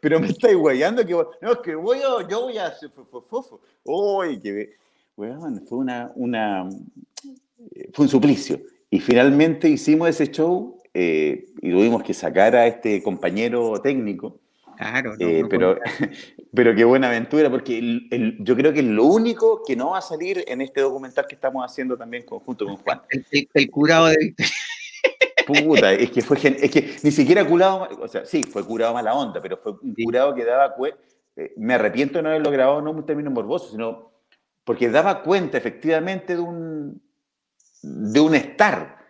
Pero me estáis guayando que. No, es que voy a, yo voy a. Uy, que. Fue una, una, fue un suplicio. Y finalmente hicimos ese show eh, y tuvimos que sacar a este compañero técnico. Claro, eh, pero, pero qué buena aventura, porque yo creo que es lo único que no va a salir en este documental que estamos haciendo también junto con Juan. El, curado de. Puta, es que fue es que ni siquiera curado, o sea, sí, fue curado mala onda, pero fue un curado que daba eh, me arrepiento de no haberlo grabado no un término morboso, sino porque daba cuenta efectivamente de un de un estar.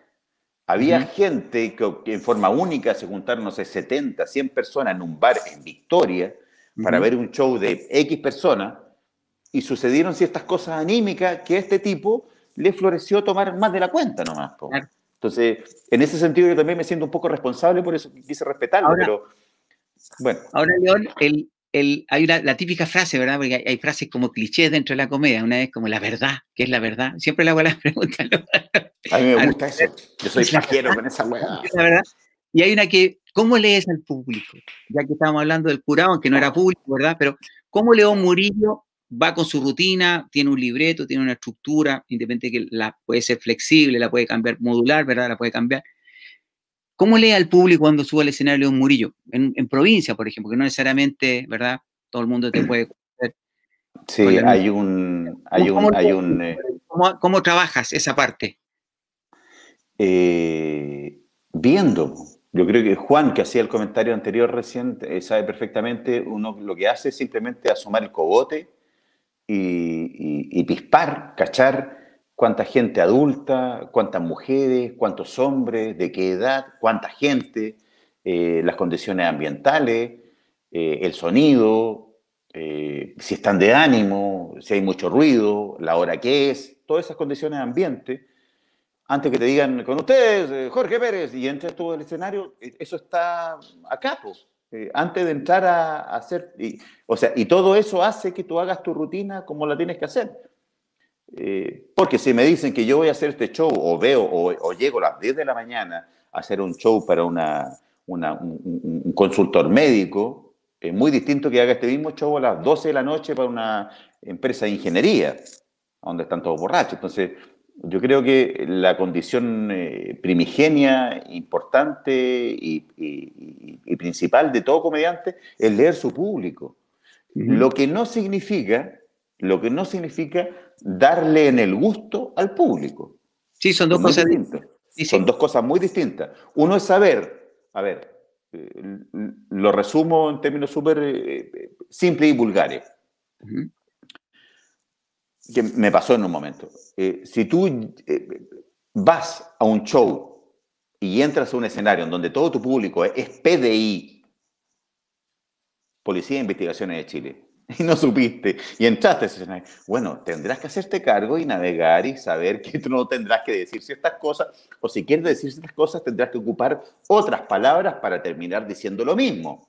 Había gente que, en forma única se juntaron, no sé, 70, 100 personas en un bar en Victoria para ver un show de X personas y sucedieron ciertas cosas anímicas que a este tipo le floreció tomar más de la cuenta nomás. Entonces, en ese sentido yo también me siento un poco responsable, por eso quise respetarlo, pero bueno. Ahora, León, el, hay la típica frase, ¿verdad? Porque hay, frases como clichés dentro de la comedia. Una vez como la verdad, ¿qué es la verdad? Siempre le hago las preguntas. A mí me gusta eso. Yo soy fajero con esa verdad. Y hay una que, ¿cómo lees al público? Ya que estábamos hablando del curado, aunque no era público, ¿verdad? Pero, ¿cómo León Murillo va con su rutina, tiene un libreto, tiene una estructura, independiente que la puede ser flexible, la puede cambiar modular, ¿verdad? La puede cambiar. ¿Cómo lee al público cuando sube al escenario un Murillo? En, provincia, por ejemplo, que no necesariamente, ¿verdad? Todo el mundo te puede conocer. Sí, hay un... Hay un, hay un eh, ¿cómo, trabajas esa parte? Eh, viendo. Yo creo que Juan, que hacía el comentario anterior reciente, eh, sabe perfectamente, uno lo que hace es simplemente asomar el cogote y, y pispar, cachar cuánta gente adulta, cuántas mujeres, cuántos hombres, de qué edad, cuánta gente, eh, las condiciones ambientales, eh, el sonido, eh, si están de ánimo, si hay mucho ruido, la hora que es, todas esas condiciones de ambiente. Antes que te digan con ustedes, Jorge Pérez, y entres todo el escenario, eso está acá, pues. antes de entrar a, hacer, o sea, y todo eso hace que tú hagas tu rutina como la tienes que hacer. Eh, porque si me dicen que yo voy a hacer este show o veo o, llego a las 10 de la mañana a hacer un show para una, un, consultor médico, es muy distinto que haga este mismo show a las 12 de la noche para una empresa de ingeniería, donde están todos borrachos. Entonces, yo creo que la condición eh, primigenia, importante y, principal de todo comediante es leer su público. Lo que no significa lo que no significa darle en el gusto al público. Sí, son dos cosas distintas. Son dos cosas muy distintas. Uno es saber, a ver, eh, lo resumo en términos súper eh, simples y vulgares. Que me pasó en un momento. Eh, si tú vas a un show y entras a un escenario en donde todo tu público es PDI, Policía de Investigaciones de Chile, y no supiste y entraste a ese escenario. Bueno, tendrás que hacerte cargo y navegar y saber que tú no tendrás que decir ciertas cosas, o si quieres decir ciertas cosas, tendrás que ocupar otras palabras para terminar diciendo lo mismo.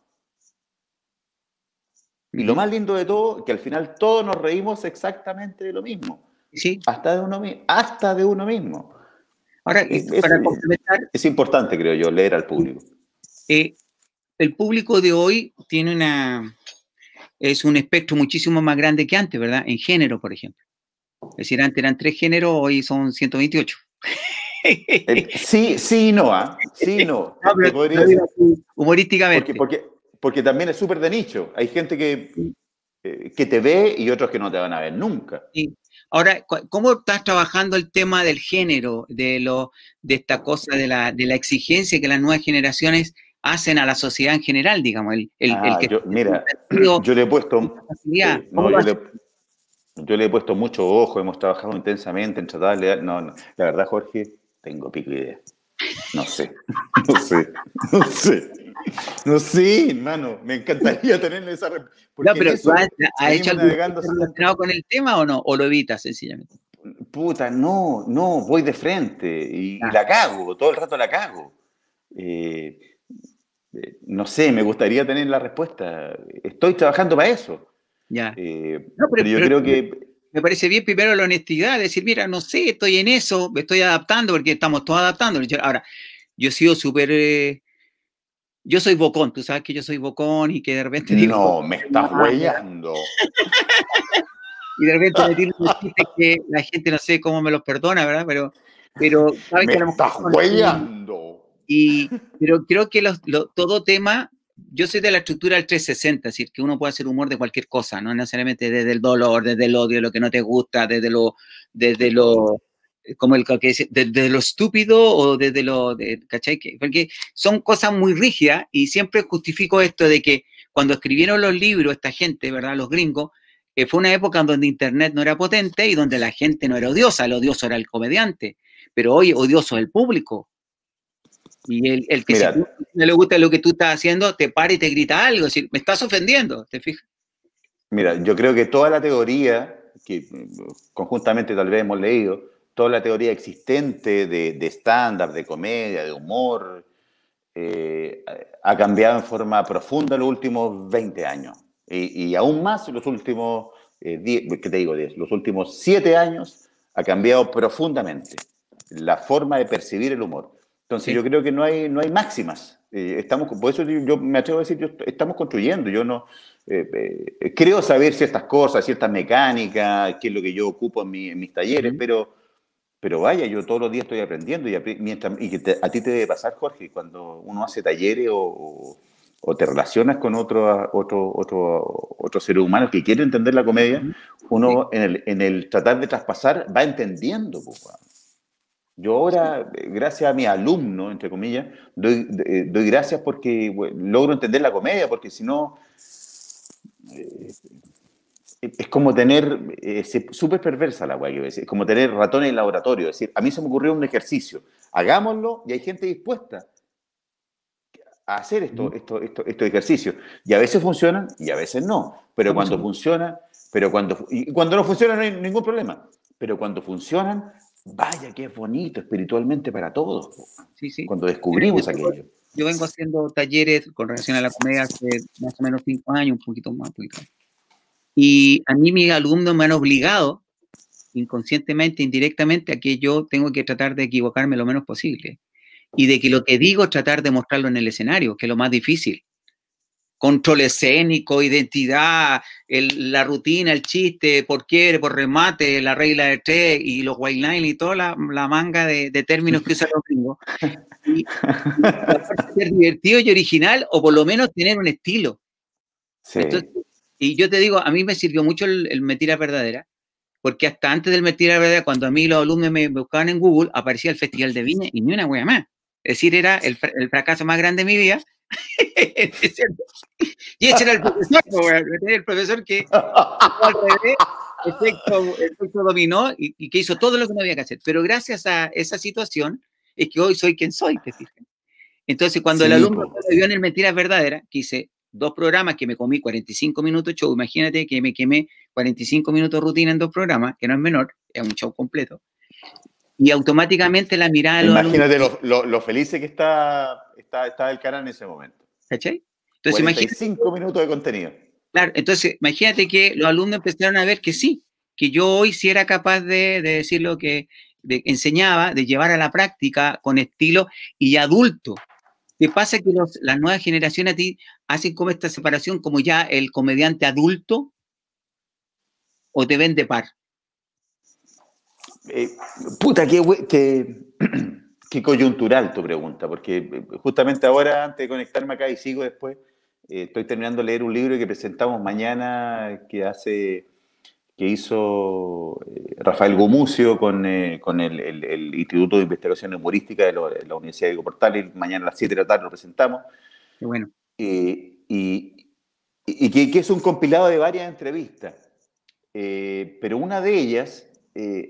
Y lo más lindo de todo, que al final todos nos reímos exactamente de lo mismo. Sí. Hasta de uno, hasta de uno mismo. Ahora, es, para complementar. Es importante, creo yo, leer al público. Eh, el público de hoy tiene una, es un espectro muchísimo más grande que antes, ¿verdad? En género, por ejemplo. Es decir, antes eran tres géneros, hoy son 128. Eh, sí, sí, no, ¿ah? sí, no. humorísticamente. Porque, porque, también es súper de nicho. Hay gente que, eh, que te ve y otros que no te van a ver nunca. Sí. Ahora, ¿cómo estás trabajando el tema del género, de, lo, de esta cosa, de la, de la exigencia que las nuevas generaciones hacen a la sociedad en general, digamos. El, el, ah, que mira, yo le he puesto... yo, le, he puesto mucho ojo, hemos trabajado intensamente en tratar de... No, no, la verdad, Jorge, tengo pico idea. No sé, no sé, no sé. No sé, hermano, me encantaría tener esa... No, pero ¿has, hecho algo relacionado con el tema o no? ¿O lo evitas sencillamente? Puta, no, no, voy de frente y, ah. la cago, todo el rato la cago. Eh, eh, no sé, me gustaría tener la respuesta. Estoy trabajando para eso. Ya. Eh, pero, yo creo que... Me parece bien primero la honestidad, decir, mira, no sé, estoy en eso, me estoy adaptando, porque estamos todos adaptando. Ahora, yo he sido súper... Eh, yo soy bocón, tú sabes que yo soy bocón y que de repente digo... No, me estás huellando. y de repente me digo que la gente no sé cómo me los perdona, ¿verdad? Pero, pero ¿sabes me estás huellando. Y, pero creo que todo tema, yo soy de la estructura del 360, es decir, que uno puede hacer humor de cualquier cosa, no necesariamente desde el dolor, desde el odio, lo que no te gusta, desde lo, desde lo, como el que dice, desde lo estúpido o desde lo, de, ¿cachai? Porque son cosas muy rígidas y siempre justifico esto de que cuando escribieron los libros esta gente, ¿verdad? Los gringos, eh, fue una época en donde Internet no era potente y donde la gente no era odiosa, el odioso era el comediante, pero hoy odioso es el público, y el, el que si no le gusta lo que tú estás haciendo, te para y te grita algo, me estás ofendiendo, ¿te fijas? Mira, yo creo que toda la teoría, que conjuntamente tal vez hemos leído, toda la teoría existente de estándar, de, comedia, de humor, eh, ha cambiado en forma profunda en los últimos 20 años. Y, aún más en los últimos, eh, ¿qué te digo? los últimos 7 años ha cambiado profundamente la forma de percibir el humor. Entonces yo creo que no hay, no hay máximas. Eh, estamos, por eso yo me atrevo a decir, yo, estamos construyendo. Yo no eh, eh, creo saber ciertas cosas, ciertas mecánicas, qué es lo que yo ocupo en, mis talleres, pero, pero vaya, yo todos los días estoy aprendiendo y, mientras, y a ti te debe pasar, Jorge, cuando uno hace talleres o, o te relacionas con otro, otro, otro, otro ser humano que quiere entender la comedia, uno en, el, en el tratar de traspasar va entendiendo. Pues, yo ahora, gracias a mi alumno, entre comillas, doy, eh, doy gracias porque logro entender la comedia, porque si no, eh, es como tener, es eh, súper perversa la guay, es como tener ratones en laboratorio. Es decir, a mí se me ocurrió un ejercicio, hagámoslo y hay gente dispuesta a hacer esto, esto, esto, estos ejercicios. Y a veces funcionan y a veces no. Pero cuando funciona, pero cuando, y cuando no funciona no hay ningún problema. Pero cuando funcionan, Vaya que es bonito espiritualmente para todos. Sí, sí. Cuando descubrimos aquello. Yo vengo haciendo talleres con relación a la comedia hace más o menos cinco años, un poquito más. Un poquito Y a mí mis alumnos me han obligado, inconscientemente, indirectamente, a que yo tengo que tratar de equivocarme lo menos posible. Y de que lo que digo, tratar de mostrarlo en el escenario, que es lo más difícil control escénico, identidad, la rutina, el chiste, por quiere, por remate, la regla de tres y los white line y toda la, manga de, términos que usan los gringos. Y, ser divertido y original o por lo menos tener un estilo. Entonces, Y yo te digo, a mí me sirvió mucho el, el Mentira Verdadera, porque hasta antes del Mentira Verdadera, cuando a mí los alumnos me buscaban en Google, aparecía el Festival de Viña y ni una wea más. Es decir, era el, el fracaso más grande de mi vida. Y ese era el profesor, el profesor que al revés, efecto, efecto dominó y, y, que hizo todo lo que no había que hacer. Pero gracias a esa situación es que hoy soy quien soy, te fijas. Entonces, cuando sí, el alumno me vio en el Mentiras Verdaderas, que hice dos programas que me comí 45 minutos show, imagínate que me quemé 45 minutos rutina en dos programas, que no es menor, es un show completo. Y automáticamente la mirada de los Imagínate alumnos, lo, lo, lo, feliz que está, está, está el canal en ese momento. ¿Cachai? Entonces, 45 imagínate, minutos de contenido. Claro, entonces imagínate que los alumnos empezaron a ver que sí, que yo hoy sí era capaz de, de decir lo que de, enseñaba, de llevar a la práctica con estilo y adulto. ¿Qué pasa? Que los, las nuevas generaciones a ti hacen como esta separación, como ya el comediante adulto, o te ven de par. Eh, puta, qué, qué, qué, coyuntural tu pregunta, porque eh, justamente ahora, antes de conectarme acá y sigo después, eh, estoy terminando de leer un libro que presentamos mañana que hace que hizo eh, Rafael Gumucio con, eh, con el, el, el, Instituto de Investigación Humorística de, la Universidad de Portal, y mañana a las 7 de la tarde lo presentamos. Qué bueno. Eh, y, y que, que, es un compilado de varias entrevistas, pero una de ellas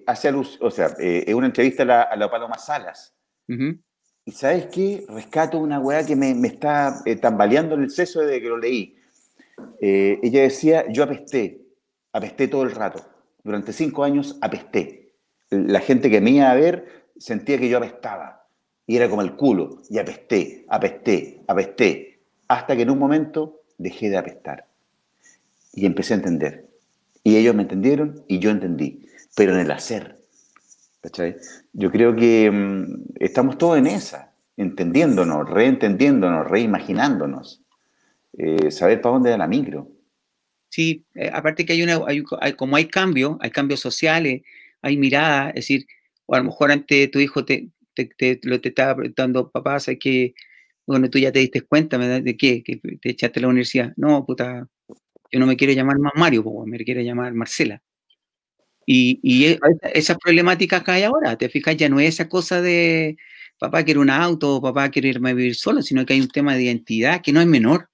hace luz, o sea, es una entrevista a la, a la Paloma Salas. Uh -huh. Y sabes qué? Rescato una weá que me, me está tambaleando en el seso desde que lo leí. ella decía, yo apesté, apesté todo el rato. Durante cinco años apesté. La gente que me iba a ver sentía que yo apestaba. Y era como el culo. Y apesté, apesté, apesté. Hasta que en un momento dejé de apestar. Y empecé a entender. Y ellos me entendieron y yo entendí. Pero en el hacer. ¿Cachai? Yo creo que mmm, estamos todos en esa. Entendiéndonos, reentendiéndonos, reimaginándonos. Eh, saber para dónde da la micro. Sí, eh, aparte que hay una, hay, como hay cambios, hay cambios sociales, hay mirada, es decir, o a lo mejor antes tu hijo te, te, te, lo te estaba preguntando, papá, ¿sabes que Bueno, tú ya te diste cuenta, ¿verdad? ¿De qué? Que te echaste a la universidad. No, puta, yo no me quiero llamar más Mario, me quiero llamar Marcela. Y, y esas problemáticas que hay ahora, te fijas, ya no es esa cosa de papá quiere un auto, papá quiere irme a vivir solo, sino que hay un tema de identidad que no es menor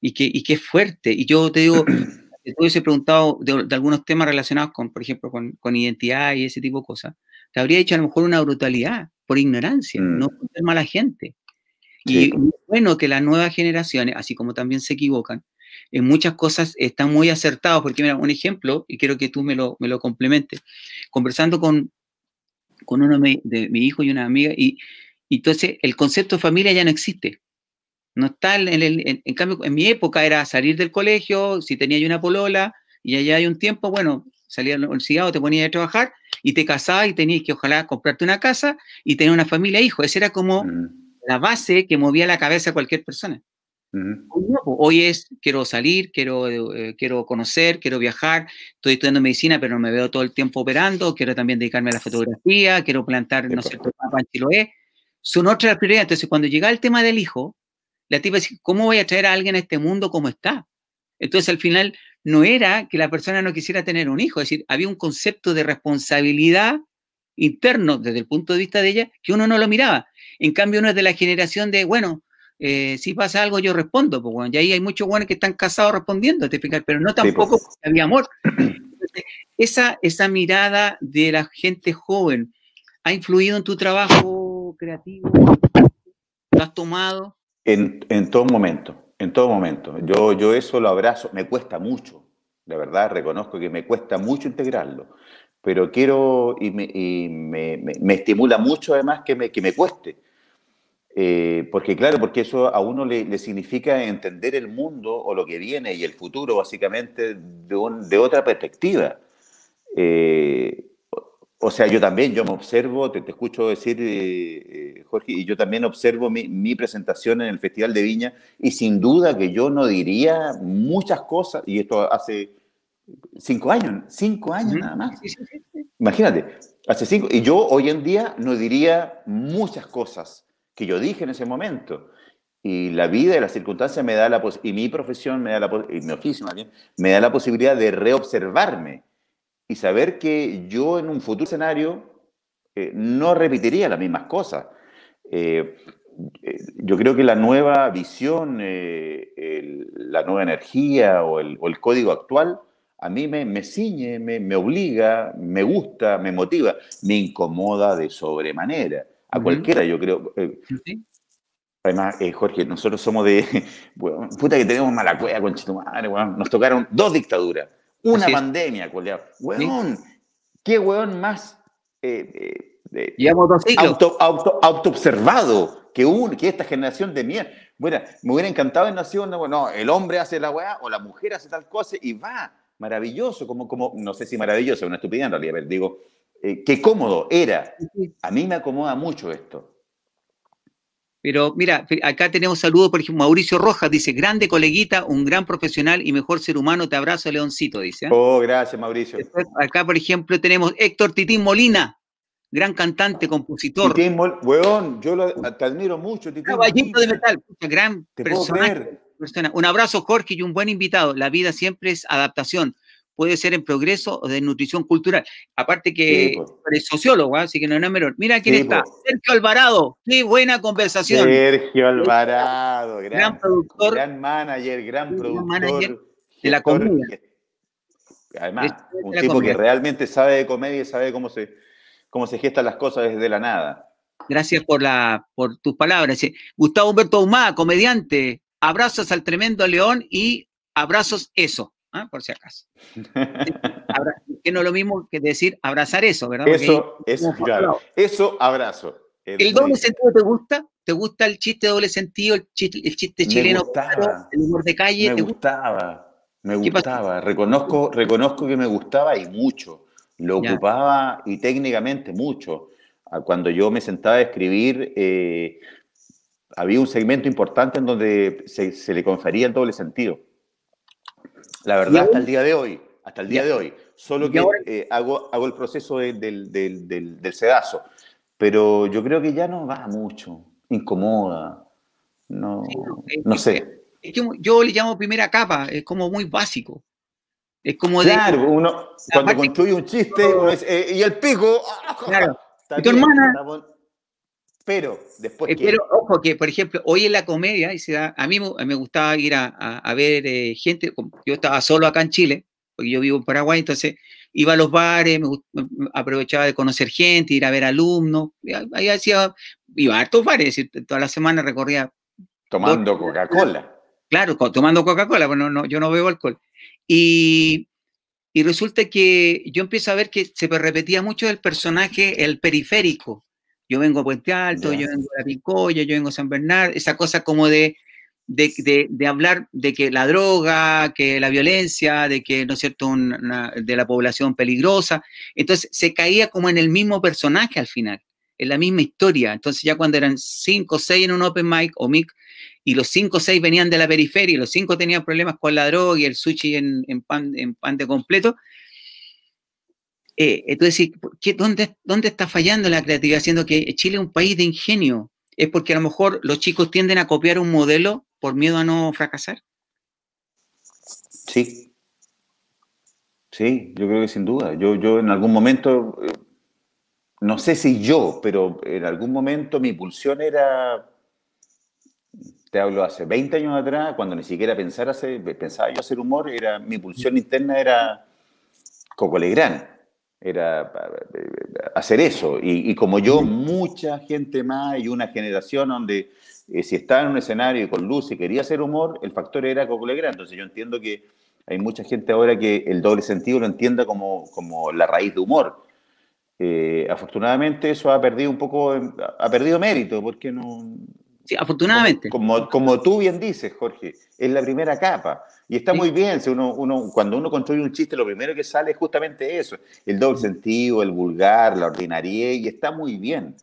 y que, y que es fuerte. Y yo te digo, te hubiese preguntado de, de, algunos temas relacionados con, por ejemplo, con, con, identidad y ese tipo de cosas, te habría dicho a lo mejor una brutalidad por ignorancia, mm. no por ser mala gente. Sí. Y bueno que las nuevas generaciones, así como también se equivocan, en muchas cosas están muy acertados, porque mira, un ejemplo, y quiero que tú me lo, me lo complementes, conversando con, con uno de, mi hijo y una amiga, y, y entonces el concepto de familia ya no existe. No está en, el, en, en, cambio, en mi época era salir del colegio, si tenía yo una polola, y allá hay un tiempo, bueno, salías al universidad te ponías a trabajar, y te casabas y tenías que ojalá comprarte una casa y tener una familia, hijo. Esa era como mm. la base que movía la cabeza a cualquier persona. Hoy, no, hoy, es, quiero salir, quiero, eh, quiero conocer, quiero viajar, estoy estudiando medicina, pero no me veo todo el tiempo operando, quiero también dedicarme a la fotografía, quiero plantar, no sé, en Chiloé. Son otras prioridades. Entonces, cuando llega el tema del hijo, la tipa dice, ¿cómo voy a traer a alguien a este mundo como está? Entonces al final no era que la persona no quisiera tener un hijo, es decir, había un concepto de responsabilidad interno desde el punto de vista de ella que uno no lo miraba. En cambio uno es de la generación de, bueno, eh, si pasa algo yo respondo, pues bueno, y ahí hay muchos buenos que están casados respondiendo, pero no tampoco sí, pues. había amor. Esa, esa mirada de la gente joven ha influido en tu trabajo creativo, lo has tomado. En, en, todo momento, en todo momento. Yo, yo eso lo abrazo, me cuesta mucho, de verdad, reconozco que me cuesta mucho integrarlo, pero quiero y me, y me, me, me estimula mucho además que me, que me cueste. Eh, porque claro, porque eso a uno le, le, significa entender el mundo o lo que viene y el futuro básicamente de, un, de otra perspectiva. Eh, o sea, yo también, yo me observo, te, te escucho decir, eh, eh, Jorge, y yo también observo mi, mi, presentación en el Festival de Viña, y sin duda que yo no diría muchas cosas, y esto hace cinco años, cinco años nada más. Imagínate, hace cinco, y yo hoy en día no diría muchas cosas que yo dije en ese momento. y la vida y las circunstancias me da la y mi profesión me da la y mi oficio me da la posibilidad de reobservarme y saber que yo en un futuro escenario eh, no repetiría las mismas cosas. Eh, eh, yo creo que la nueva visión, la nueva energía o el, código actual a mí me, me ciñe, me, obliga, me gusta, me motiva, me incomoda de sobremanera. A cualquiera, yo creo. Además, Jorge, nosotros somos de. puta que tenemos mala cueva con Chitumare, Nos tocaron dos dictaduras, una pandemia, coleado. Weón, ¿qué weón más auto, auto, auto, observado que, un, que esta generación de mierda. Bueno, me hubiera encantado en nación, no, el hombre hace la weá o la mujer hace tal cosa y va, maravilloso, como, como no sé si maravilloso, una estupidez en realidad, pero digo, eh, qué cómodo era. A mí me acomoda mucho esto. Pero mira, acá tenemos saludos, por ejemplo, Mauricio Rojas dice, grande coleguita, un gran profesional y mejor ser humano, te abrazo, Leoncito, dice. ¿eh? Oh, gracias, Mauricio. acá, por ejemplo, tenemos Héctor Titín Molina, gran cantante, compositor. Titín weón, yo lo, te admiro mucho, Titín Caballito de metal, gran persona, Un abrazo, Jorge, y un buen invitado. La vida siempre es adaptación. Puede ser en progreso o de nutrición cultural. Aparte que eres sociólogo, ¿ah? así que no, es menor. Mira quién está. Sergio Alvarado. Qué buena conversación. Sergio Alvarado, gran, productor. Gran manager, gran productor. de la comedia. Además, un tipo que realmente sabe de comedia y sabe cómo se, cómo se gestan las cosas desde la nada. Gracias por, la, por tus palabras. Gustavo Humberto Humá, comediante, abrazos al tremendo León y abrazos eso, ¿ah? por si acaso. que no es lo mismo que decir abrazar eso, ¿verdad? eso, eso, claro. Eso, abrazo. ¿El doble sentido te gusta? ¿Te gusta el chiste de doble sentido, el chiste, el chiste chileno, el humor de calle? Me gustaba, me gustaba. Reconozco, reconozco que me gustaba y mucho. Lo ocupaba y técnicamente mucho. Ah, cuando yo me sentaba a escribir, eh, había un segmento importante en donde se, le confería el doble sentido. La verdad, hasta el día de hoy, hasta el día de hoy, solo que eh, hago, hago el proceso del, del, sedazo, pero yo creo que ya no va mucho, incomoda, no, no, sé. yo le llamo primera capa, es como muy básico. Es como claro, uno cuando construye un chiste eh, y el pico. Claro. Y tu hermana. Pero después. Pero ojo que, por ejemplo, hoy en la comedia, y se da, a mí me gustaba ir a, a, ver eh, gente. Yo estaba solo acá en Chile, porque yo vivo en Paraguay, entonces iba a los bares, me, aprovechaba de conocer gente, ir a ver alumnos. Ahí hacía, iba a hartos bares, toda la semana recorría. Tomando Coca-Cola. Claro, tomando Coca-Cola, bueno, no, yo no bebo alcohol. Y, resulta que yo empiezo a ver que se repetía mucho el personaje, el periférico. Yo vengo a Puente Alto, yo vengo a La Picoya, yo vengo a San Bernardo, esa cosa como de, de, hablar de que la droga, que la violencia, de que, ¿no es cierto?, de la población peligrosa. Entonces se caía como en el mismo personaje al final, en la misma historia. Entonces ya cuando eran cinco o seis en un open mic o mic, y los cinco o seis venían de la periferia, y los cinco tenían problemas con la droga y el sushi en, pan, en pan de completo. Eh, entonces, dónde, ¿dónde está fallando la creatividad? Siendo que Chile es un país de ingenio. ¿Es porque a lo mejor los chicos tienden a copiar un modelo por miedo a no fracasar? Sí. Sí, yo creo que sin duda. Yo, yo en algún momento, eh, no sé si yo, pero en algún momento mi pulsión era te hablo hace 20 años atrás, cuando ni siquiera pensara pensaba yo hacer humor, era, mi pulsión interna era Coco Legrand, era hacer eso. Y, como yo, mucha gente más y una generación donde eh, si estaba en un escenario con luz y quería hacer humor, el factor era Coco Legrand. Entonces yo entiendo que hay mucha gente ahora que el doble sentido lo entienda como, como la raíz de humor. Eh, afortunadamente eso ha perdido un poco, ha perdido mérito, porque no, afortunadamente. Como, como, tú bien dices, Jorge, es la primera capa. Y está muy bien, si uno, uno, cuando uno construye un chiste, lo primero que sale es justamente eso, el doble sentido, el vulgar, la ordinaria, y está muy bien.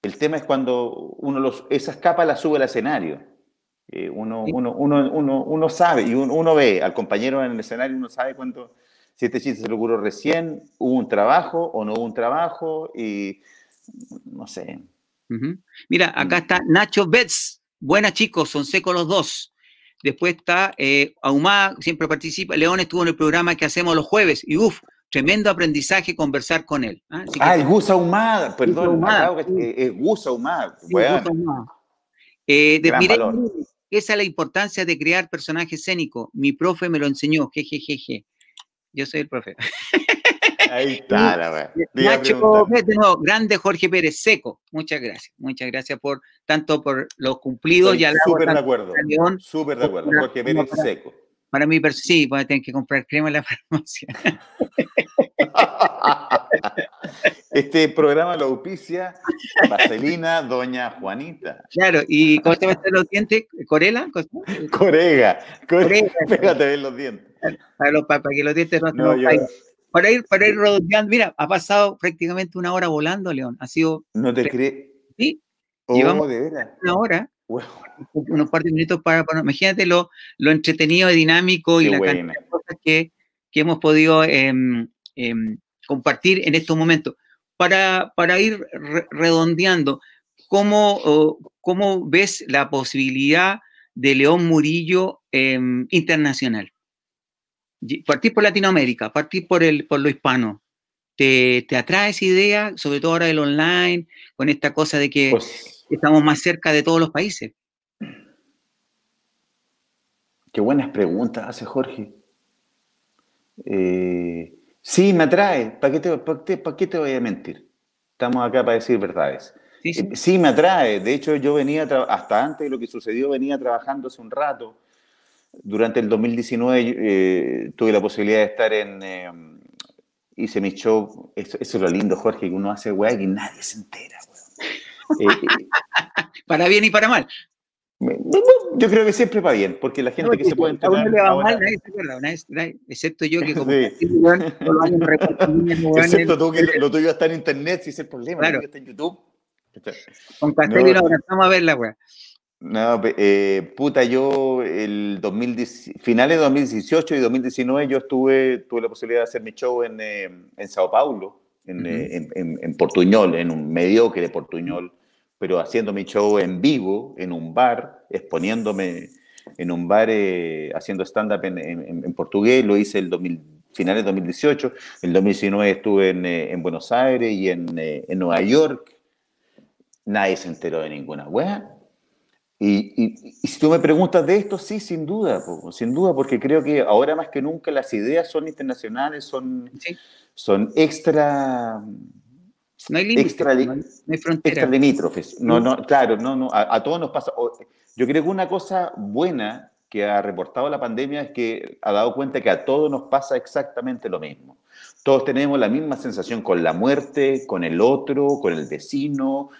El tema es cuando uno los, esas capas las sube al escenario. Eh, uno, uno, uno, uno, uno, sabe, y uno, ve al compañero en el escenario, uno sabe cuánto, si este chiste se lo ocurrió recién, hubo un trabajo o no hubo un trabajo, y no sé, Mira, acá mm. está Nacho Betts. Buenas chicos, son secos los dos. Después está eh, siempre participa. León estuvo en el programa que hacemos los jueves y uff, tremendo aprendizaje conversar con él. ¿ah? ah, es Gus Ahumada, perdón, es Gus. Eh, esa es la importancia de crear personajes escénicos. Mi profe me lo enseñó, jejejeje. Yo soy el profe. Ahí está, la verdad. Nacho, nuevo, grande Jorge Pérez Seco. Muchas gracias. Muchas gracias por tanto por los cumplidos. ya Súper de acuerdo. Súper de acuerdo. Jorge Pérez Seco. Para mí, sí, voy a tener que comprar crema en la farmacia. Este programa lo auspicia Vaselina Doña Juanita. Claro, ¿y cómo te va a estar los dientes? ¿Corela? Corega. Corega. Pégate bien los dientes. Para, los, para, que los dientes no, no yo, para ir, para ir redondeando, mira, ha pasado prácticamente una hora volando, León. Ha sido. ¿No te crees? Sí. Oh, Llevamos de veras. Una hora. Unos par de minutos para, imagínate lo, lo, entretenido y dinámico y la cantidad de cosas que, que hemos podido em, em, compartir en estos momentos. Para, para ir redondeando, ¿cómo, ¿cómo, ves la posibilidad de León Murillo em, internacional? Partir por Latinoamérica, partir por, el, por lo hispano. ¿Te, ¿Te, atrae esa idea, sobre todo ahora el online, con esta cosa de que pues estamos más cerca de todos los países? Qué buenas preguntas hace Jorge. Eh, sí, me atrae. ¿Para qué, te, para, qué, te, voy a mentir? Estamos acá para decir verdades. Sí, sí. Eh, sí me atrae. De hecho, yo venía, hasta antes de lo que sucedió, venía trabajando hace un rato durante el 2019 eh, tuve la posibilidad de estar en... Eh, hice mi show, eso, es lo lindo, Jorge, que uno hace weá y nadie se entera. Eh, para bien y para mal. Yo creo que siempre va bien, porque la gente que se puede enterar. le va mal, nadie se acuerda, excepto yo que como. Sí. excepto tú que lo, tuyo está en internet, si es el problema, claro. está en YouTube. Con Castelli no, vamos a ver la weá. No, eh, puta, yo el 2010, finales de 2018 y 2019 yo estuve, tuve la posibilidad de hacer mi show en, eh, en Sao Paulo, en, eh, en, en, Portuñol, en un mediocre Portuñol, pero haciendo mi show en vivo, en un bar, exponiéndome en un bar, haciendo stand-up en, portugués, lo hice el 2000, finales de 2018, el 2019 estuve en, Buenos Aires y en, Nueva York, nadie se enteró de ninguna wea y, si tú me preguntas de esto, sí, sin duda, sin duda, porque creo que ahora más que nunca las ideas son internacionales, son, son extra... No hay límites, extra, no, hay frontera. Extra limítrofes. No, no, claro, no, no, a, todos nos pasa. Yo creo que una cosa buena que ha reportado la pandemia es que ha dado cuenta que a todos nos pasa exactamente lo mismo. Todos tenemos la misma sensación con la muerte, con el otro, con el vecino,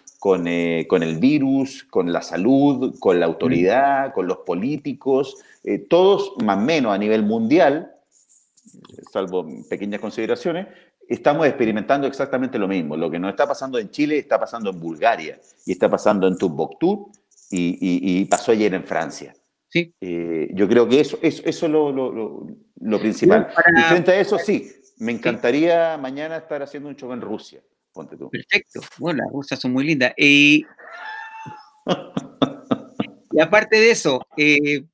eh, con, el virus, con la salud, con la autoridad, con los políticos, eh, todos más o menos a nivel mundial, salvo pequeñas consideraciones, estamos experimentando exactamente lo mismo. Lo que nos está pasando en Chile está pasando en Bulgaria y está pasando en Tumbuktu y, pasó ayer en Francia. Sí. Eh, yo creo que eso, eso, es lo, principal. Y frente a eso, sí, me encantaría mañana estar haciendo un show en Rusia. Perfecto. Bueno, las rusas son muy lindas. Y, aparte de eso, eh,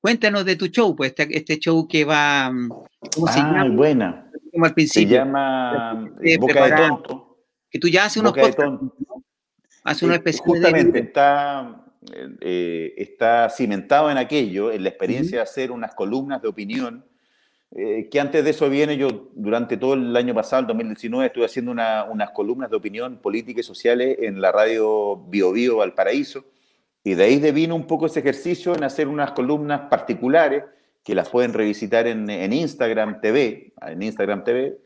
cuéntanos de tu show, pues este, este show que va. ¿Cómo se ah, llama? buena. Como al principio. Se llama eh, Boca de Tonto. Que tú ya haces unos Boca de Tonto. Hace una especie Justamente, está, eh, está cimentado en aquello, en la experiencia de hacer unas columnas de opinión eh, que antes de eso viene, yo durante todo el año pasado, el 2019, estuve haciendo unas columnas de opinión política y sociales en la radio Bio Bio Valparaíso, y de ahí vino un poco ese ejercicio en hacer unas columnas particulares que las pueden revisitar en, Instagram TV, en Instagram TV,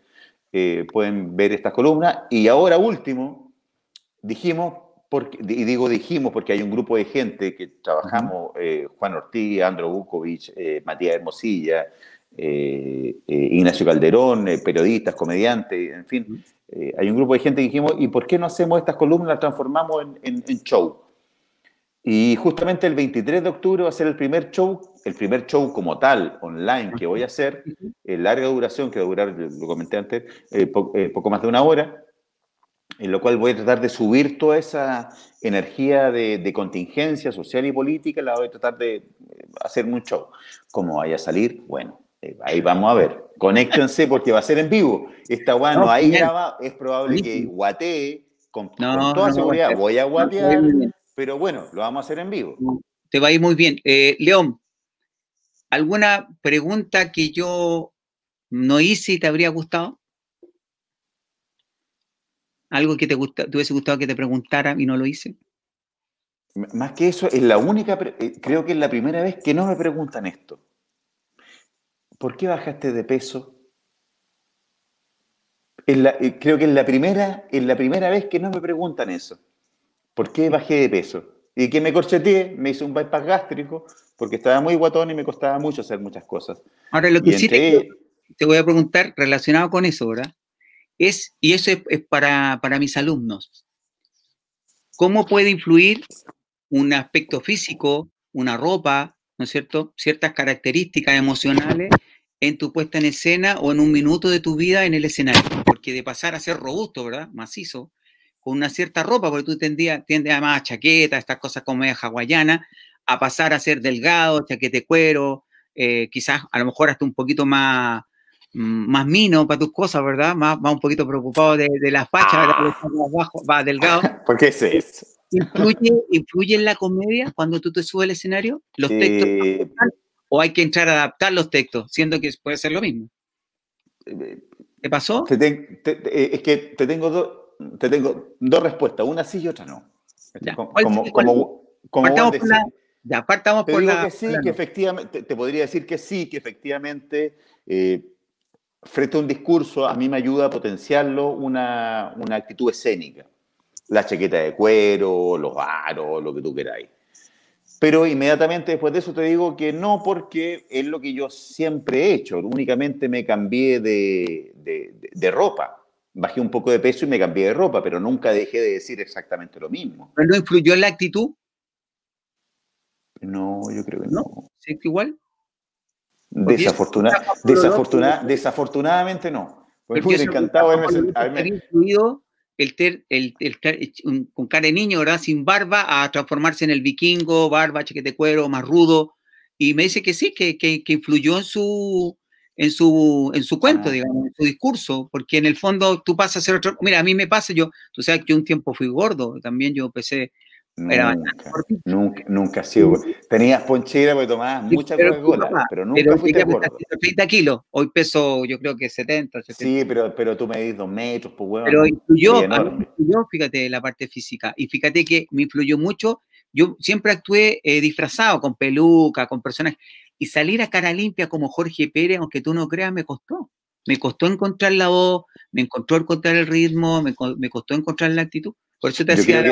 eh, pueden ver estas columnas, y ahora último, dijimos, porque, y digo dijimos porque hay un grupo de gente que trabajamos, eh, Juan Ortiz, Andro Bukovic, Matías Hermosilla, eh, eh, Ignacio Calderón, eh, periodistas, comediantes, en fin. hay un grupo de gente que dijimos, ¿y por qué no hacemos estas columnas, las transformamos en, show? Y justamente el 23 de octubre va a ser el primer show, el primer show como tal, online, que voy a hacer, en larga duración, que va a durar, lo comenté antes, poco más de una hora, en lo cual voy a tratar de subir toda esa energía de, contingencia social y política, la voy a tratar de eh, hacer un show. Como vaya a salir, bueno, eh, ahí vamos a ver. Conéctense porque va a ser en vivo. Esta guay no, ahí graba, es probable que guatee con, toda seguridad. voy a guatear, pero bueno, lo vamos a hacer en vivo. Te va a ir muy bien. Eh, León, ¿alguna pregunta que yo no hice y te habría gustado? ¿Algo que te, gusta, te hubiese gustado que te preguntara y no lo hice? Más que eso, es la única, eh, creo que es la primera vez que no me preguntan esto. ¿Por qué bajaste de peso? Eh, creo que es la, primera, es la primera vez que no me preguntan eso. ¿Por qué bajé de peso? Y que me corcheteé, me hice un bypass gástrico, porque estaba muy guatón y me costaba mucho hacer muchas cosas. Ahora, lo que sí te, te, voy a preguntar relacionado con eso, ¿verdad? es, y eso es, para, mis alumnos, ¿cómo puede influir un aspecto físico, una ropa, ¿no es cierto? Ciertas características emocionales en tu puesta en escena o en un minuto de tu vida en el escenario. Porque de pasar a ser robusto, ¿verdad? Macizo, con una cierta ropa, porque tú tendías, tiendes a más chaqueta, estas cosas como media hawaiana, a pasar a ser delgado, chaquete de cuero, eh, quizás a lo mejor hasta un poquito más, Mm, más mino para tus cosas, ¿verdad? Más, más un poquito preocupado de, de la facha, ¿verdad? Más bajo, va delgado. ¿Por qué es eso? ¿Influye, ¿Influye en la comedia cuando tú te subes al escenario? ¿Los textos? Eh, ¿O hay que entrar a adaptar los textos, siendo que puede ser lo mismo? ¿Te pasó? Eh, es que te tengo, dos te tengo dos respuestas, una sí y otra no. como, como, como, partamos por la, ya, partamos te por digo la, que sí, que efectivamente, te, podría decir que sí, que efectivamente eh, frente a un discurso, a mí me ayuda a potenciarlo una, una actitud escénica. La chaqueta de cuero, los aros, lo que tú queráis. Pero inmediatamente después de eso te digo que no, porque es lo que yo siempre he hecho. Únicamente me cambié de, de, de, ropa. Bajé un poco de peso y me cambié de ropa, pero nunca dejé de decir exactamente lo mismo. ¿Pero no influyó en la actitud? No, yo creo que no. ¿No? ¿Sí, igual? desafortunadamente no. Pues encantado haberme, el, ter, el, con cara de niño, ¿verdad? Sin barba, a transformarse en el vikingo, barba, chequete de cuero, más rudo. Y me dice que sí, que, que, influyó en su, en su, en su cuento, ah. digamos, en su discurso, porque en el fondo tú pasas a ser otro. Mira, a mí me pasa, yo, tú sabes que un tiempo fui gordo, también yo empecé Nunca, nunca, nunca ha sido. Tenías ponchera porque tomabas mucha Coca-Cola, pero nunca pero fuiste gordo. 30 kilos, hoy peso yo creo que 70, Sí, pero, pero tú medís dos metros, pues. Pero influyó, influyó, fíjate, la parte física. Y fíjate que me influyó mucho. Yo siempre actué eh, disfrazado, con peluca, con personas. Y salir a cara limpia como Jorge Pérez, aunque tú no creas, me costó. Me costó encontrar la voz, me encontró encontrar el ritmo, me, me costó encontrar la actitud. Por eso te hacía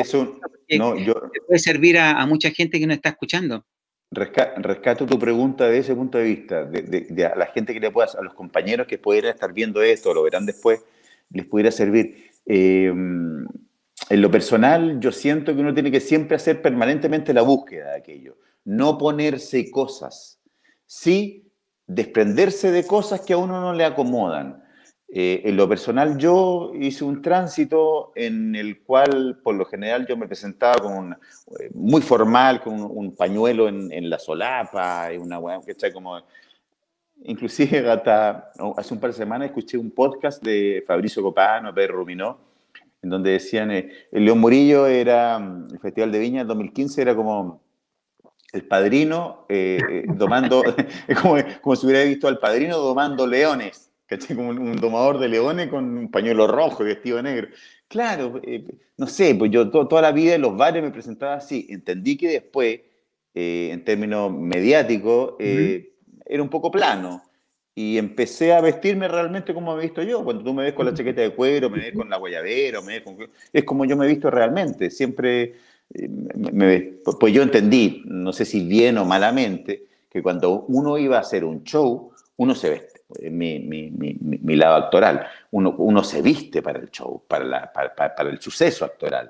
no, yo, puede servir a, mucha gente que no está escuchando. rescato tu pregunta de ese punto de vista, de, a la gente que le pueda, a los compañeros que pudieran estar viendo esto, lo verán después, les pudiera servir. Em, en lo personal, yo siento que uno tiene que siempre hacer permanentemente la búsqueda de aquello, no ponerse cosas, sí desprenderse de cosas que a uno no le acomodan. Eh, en lo personal, yo hice un tránsito en el cual, por lo general, yo me presentaba con eh, muy formal, con un, pañuelo en, la solapa, y una que está como... Inclusive hasta hace un par de semanas escuché un podcast de Fabricio Copano, Pedro Ruminó, en donde decían, eh, el León Murillo era, el Festival de Viña en 2015 era como el padrino domando, como, como si hubiera visto al padrino domando leones. Como un, domador de leones con un pañuelo rojo y vestido negro. Claro, eh, no sé, pues yo toda la vida en los bares me presentaba así. Entendí que después, eh, en términos mediáticos, eh, era un poco plano. Y empecé a vestirme realmente como me he visto yo. Cuando tú me ves con la chaqueta de cuero, me ves con la guayabera, me ves con... es como yo me he visto realmente. Siempre, me, pues yo entendí, no sé si bien o malamente, que cuando uno iba a hacer un show, uno se veste mi, mi, mi, mi, lado actoral. Uno, uno se viste para el show, para, la, para, para, el suceso actoral.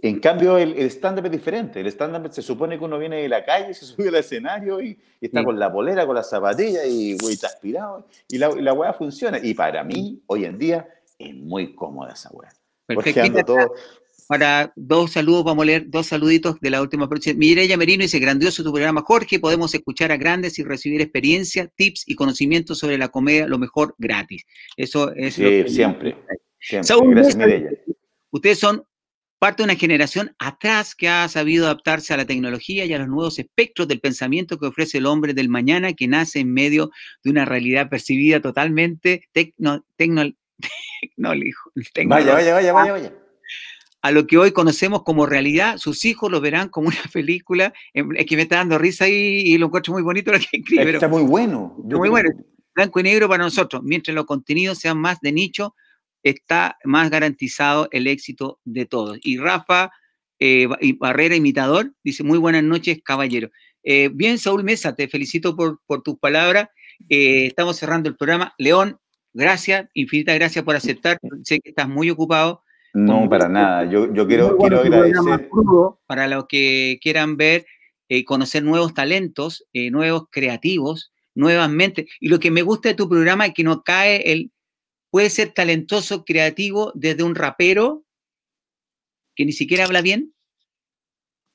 En cambio, el, el stand-up es diferente. El stand-up se supone que uno viene de la calle, se sube al escenario y, está con la polera, con la zapatilla y está aspirado. Y la, la weá funciona. Y para mí, hoy en día, es muy cómoda esa weá. Perfecto. Para dos saludos, vamos a leer dos saluditos de la última próxima. Mireya Merino dice, grandioso tu programa, Jorge, podemos escuchar a grandes y recibir experiencia, tips y conocimientos sobre la comedia, lo mejor gratis. Eso es... Sí, siempre. siempre. Gracias, Mireya. Ustedes son parte de una generación atrás que ha sabido adaptarse a la tecnología y a los nuevos espectros del pensamiento que ofrece el hombre del mañana, que nace en medio de una realidad percibida totalmente tecno, tecno, vaya, vaya, vaya, vaya, vaya. A lo que hoy conocemos como realidad, sus hijos lo verán como una película. Es que me está dando risa y, y lo encuentro muy bonito lo que escribe. Está muy bueno. muy bueno. Blanco y negro para nosotros. Mientras los contenidos sean más de nicho, está más garantizado el éxito de todos. Y Rafa eh, Barrera, imitador, dice, muy buenas noches, caballero. Eh, bien, Saúl Mesa, te felicito por, por tus palabras. Eh, estamos cerrando el programa. León, gracias, infinitas gracias por aceptar. Sé que estás muy ocupado. No, para nada. Yo, yo quiero, quiero agradecer. Para los que quieran ver, conocer nuevos talentos, nuevos creativos, nuevas mentes. Y lo que me gusta de tu programa es que no cae el, puede ser talentoso, creativo, desde un rapero que ni siquiera habla bien,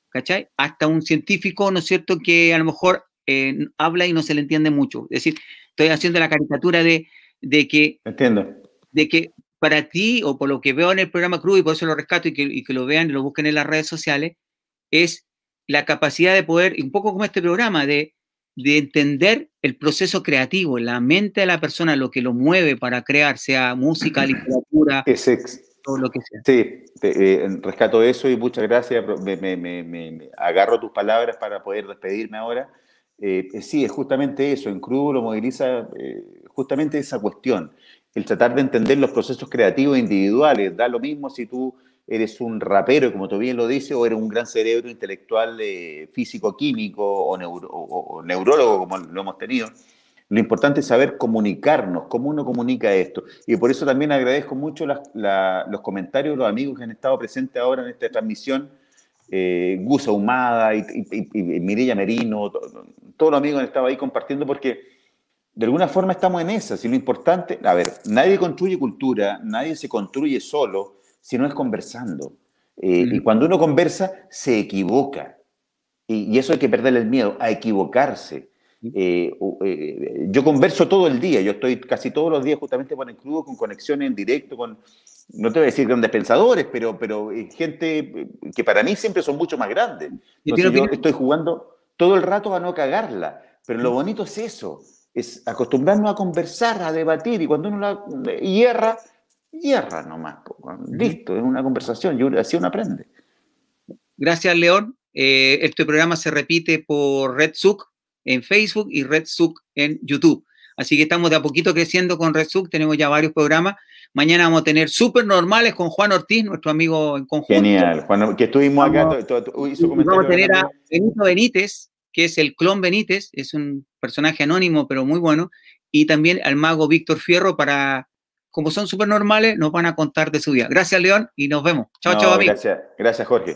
¿cachai? Hasta un científico, ¿no es cierto?, que a lo mejor eh, habla y no se le entiende mucho. Es decir, estoy haciendo la caricatura de, que... Entiendo. De que para ti, o por lo que veo en el programa Cruz, y por eso lo rescato y que, y que lo vean y lo busquen en las redes sociales, es la capacidad de poder, un poco como este programa, de de entender el proceso creativo, la mente de la persona, lo que lo mueve para crear, sea música, literatura, todo lo que sea. Sí, eh, rescato eso y muchas gracias. Me, agarro tus palabras para poder despedirme ahora. Eh, eh, sí, es justamente eso. En Crudo lo moviliza justamente esa cuestión, el tratar de entender los procesos creativos individuales. Da lo mismo si tú eres un rapero, como tú bien lo dices, o eres un gran cerebro intelectual eh, físico-químico o, neurólogo, como lo hemos tenido. Lo importante es saber comunicarnos, cómo uno comunica esto. Y por eso también agradezco mucho los comentarios de los amigos que han estado presentes ahora en esta transmisión. Eh, Gusa Humada y, Mirella Merino, todos los amigos han estado ahí compartiendo porque de alguna forma estamos en esa. Si lo importante, a ver, nadie construye cultura, nadie se construye solo sino es conversando. Eh, y cuando uno conversa, se equivoca. Y, eso hay que perderle el miedo, a equivocarse. Eh, eh, yo converso todo el día, yo estoy casi todos los días justamente con el crudo, con conexiones en directo, con, no te voy a decir grandes pensadores, pero, pero gente que para mí siempre son mucho más grandes. Entonces yo estoy jugando todo el rato a no cagarla, pero lo bonito es eso, es acostumbrarnos a conversar, a debatir, y cuando uno la hierra, hierra nomás. Listo, es una conversación y así uno aprende. Gracias, León. Eh, este programa se repite por Red en Facebook y Red en YouTube. Así que estamos de a poquito creciendo con Red tenemos ya varios programas. Mañana vamos a tener súper normales con Juan Ortiz, nuestro amigo en conjunto. Genial, Juan, que estuvimos acá. vamos a tener a Benito Benítez, que es el clon Benítez, es un personaje anónimo pero muy bueno, y también al mago Víctor Fierro para como son súper normales, nos van a contar de su vida. Gracias, León, y nos vemos. Chao, chao, amigos. Gracias, gracias, Jorge.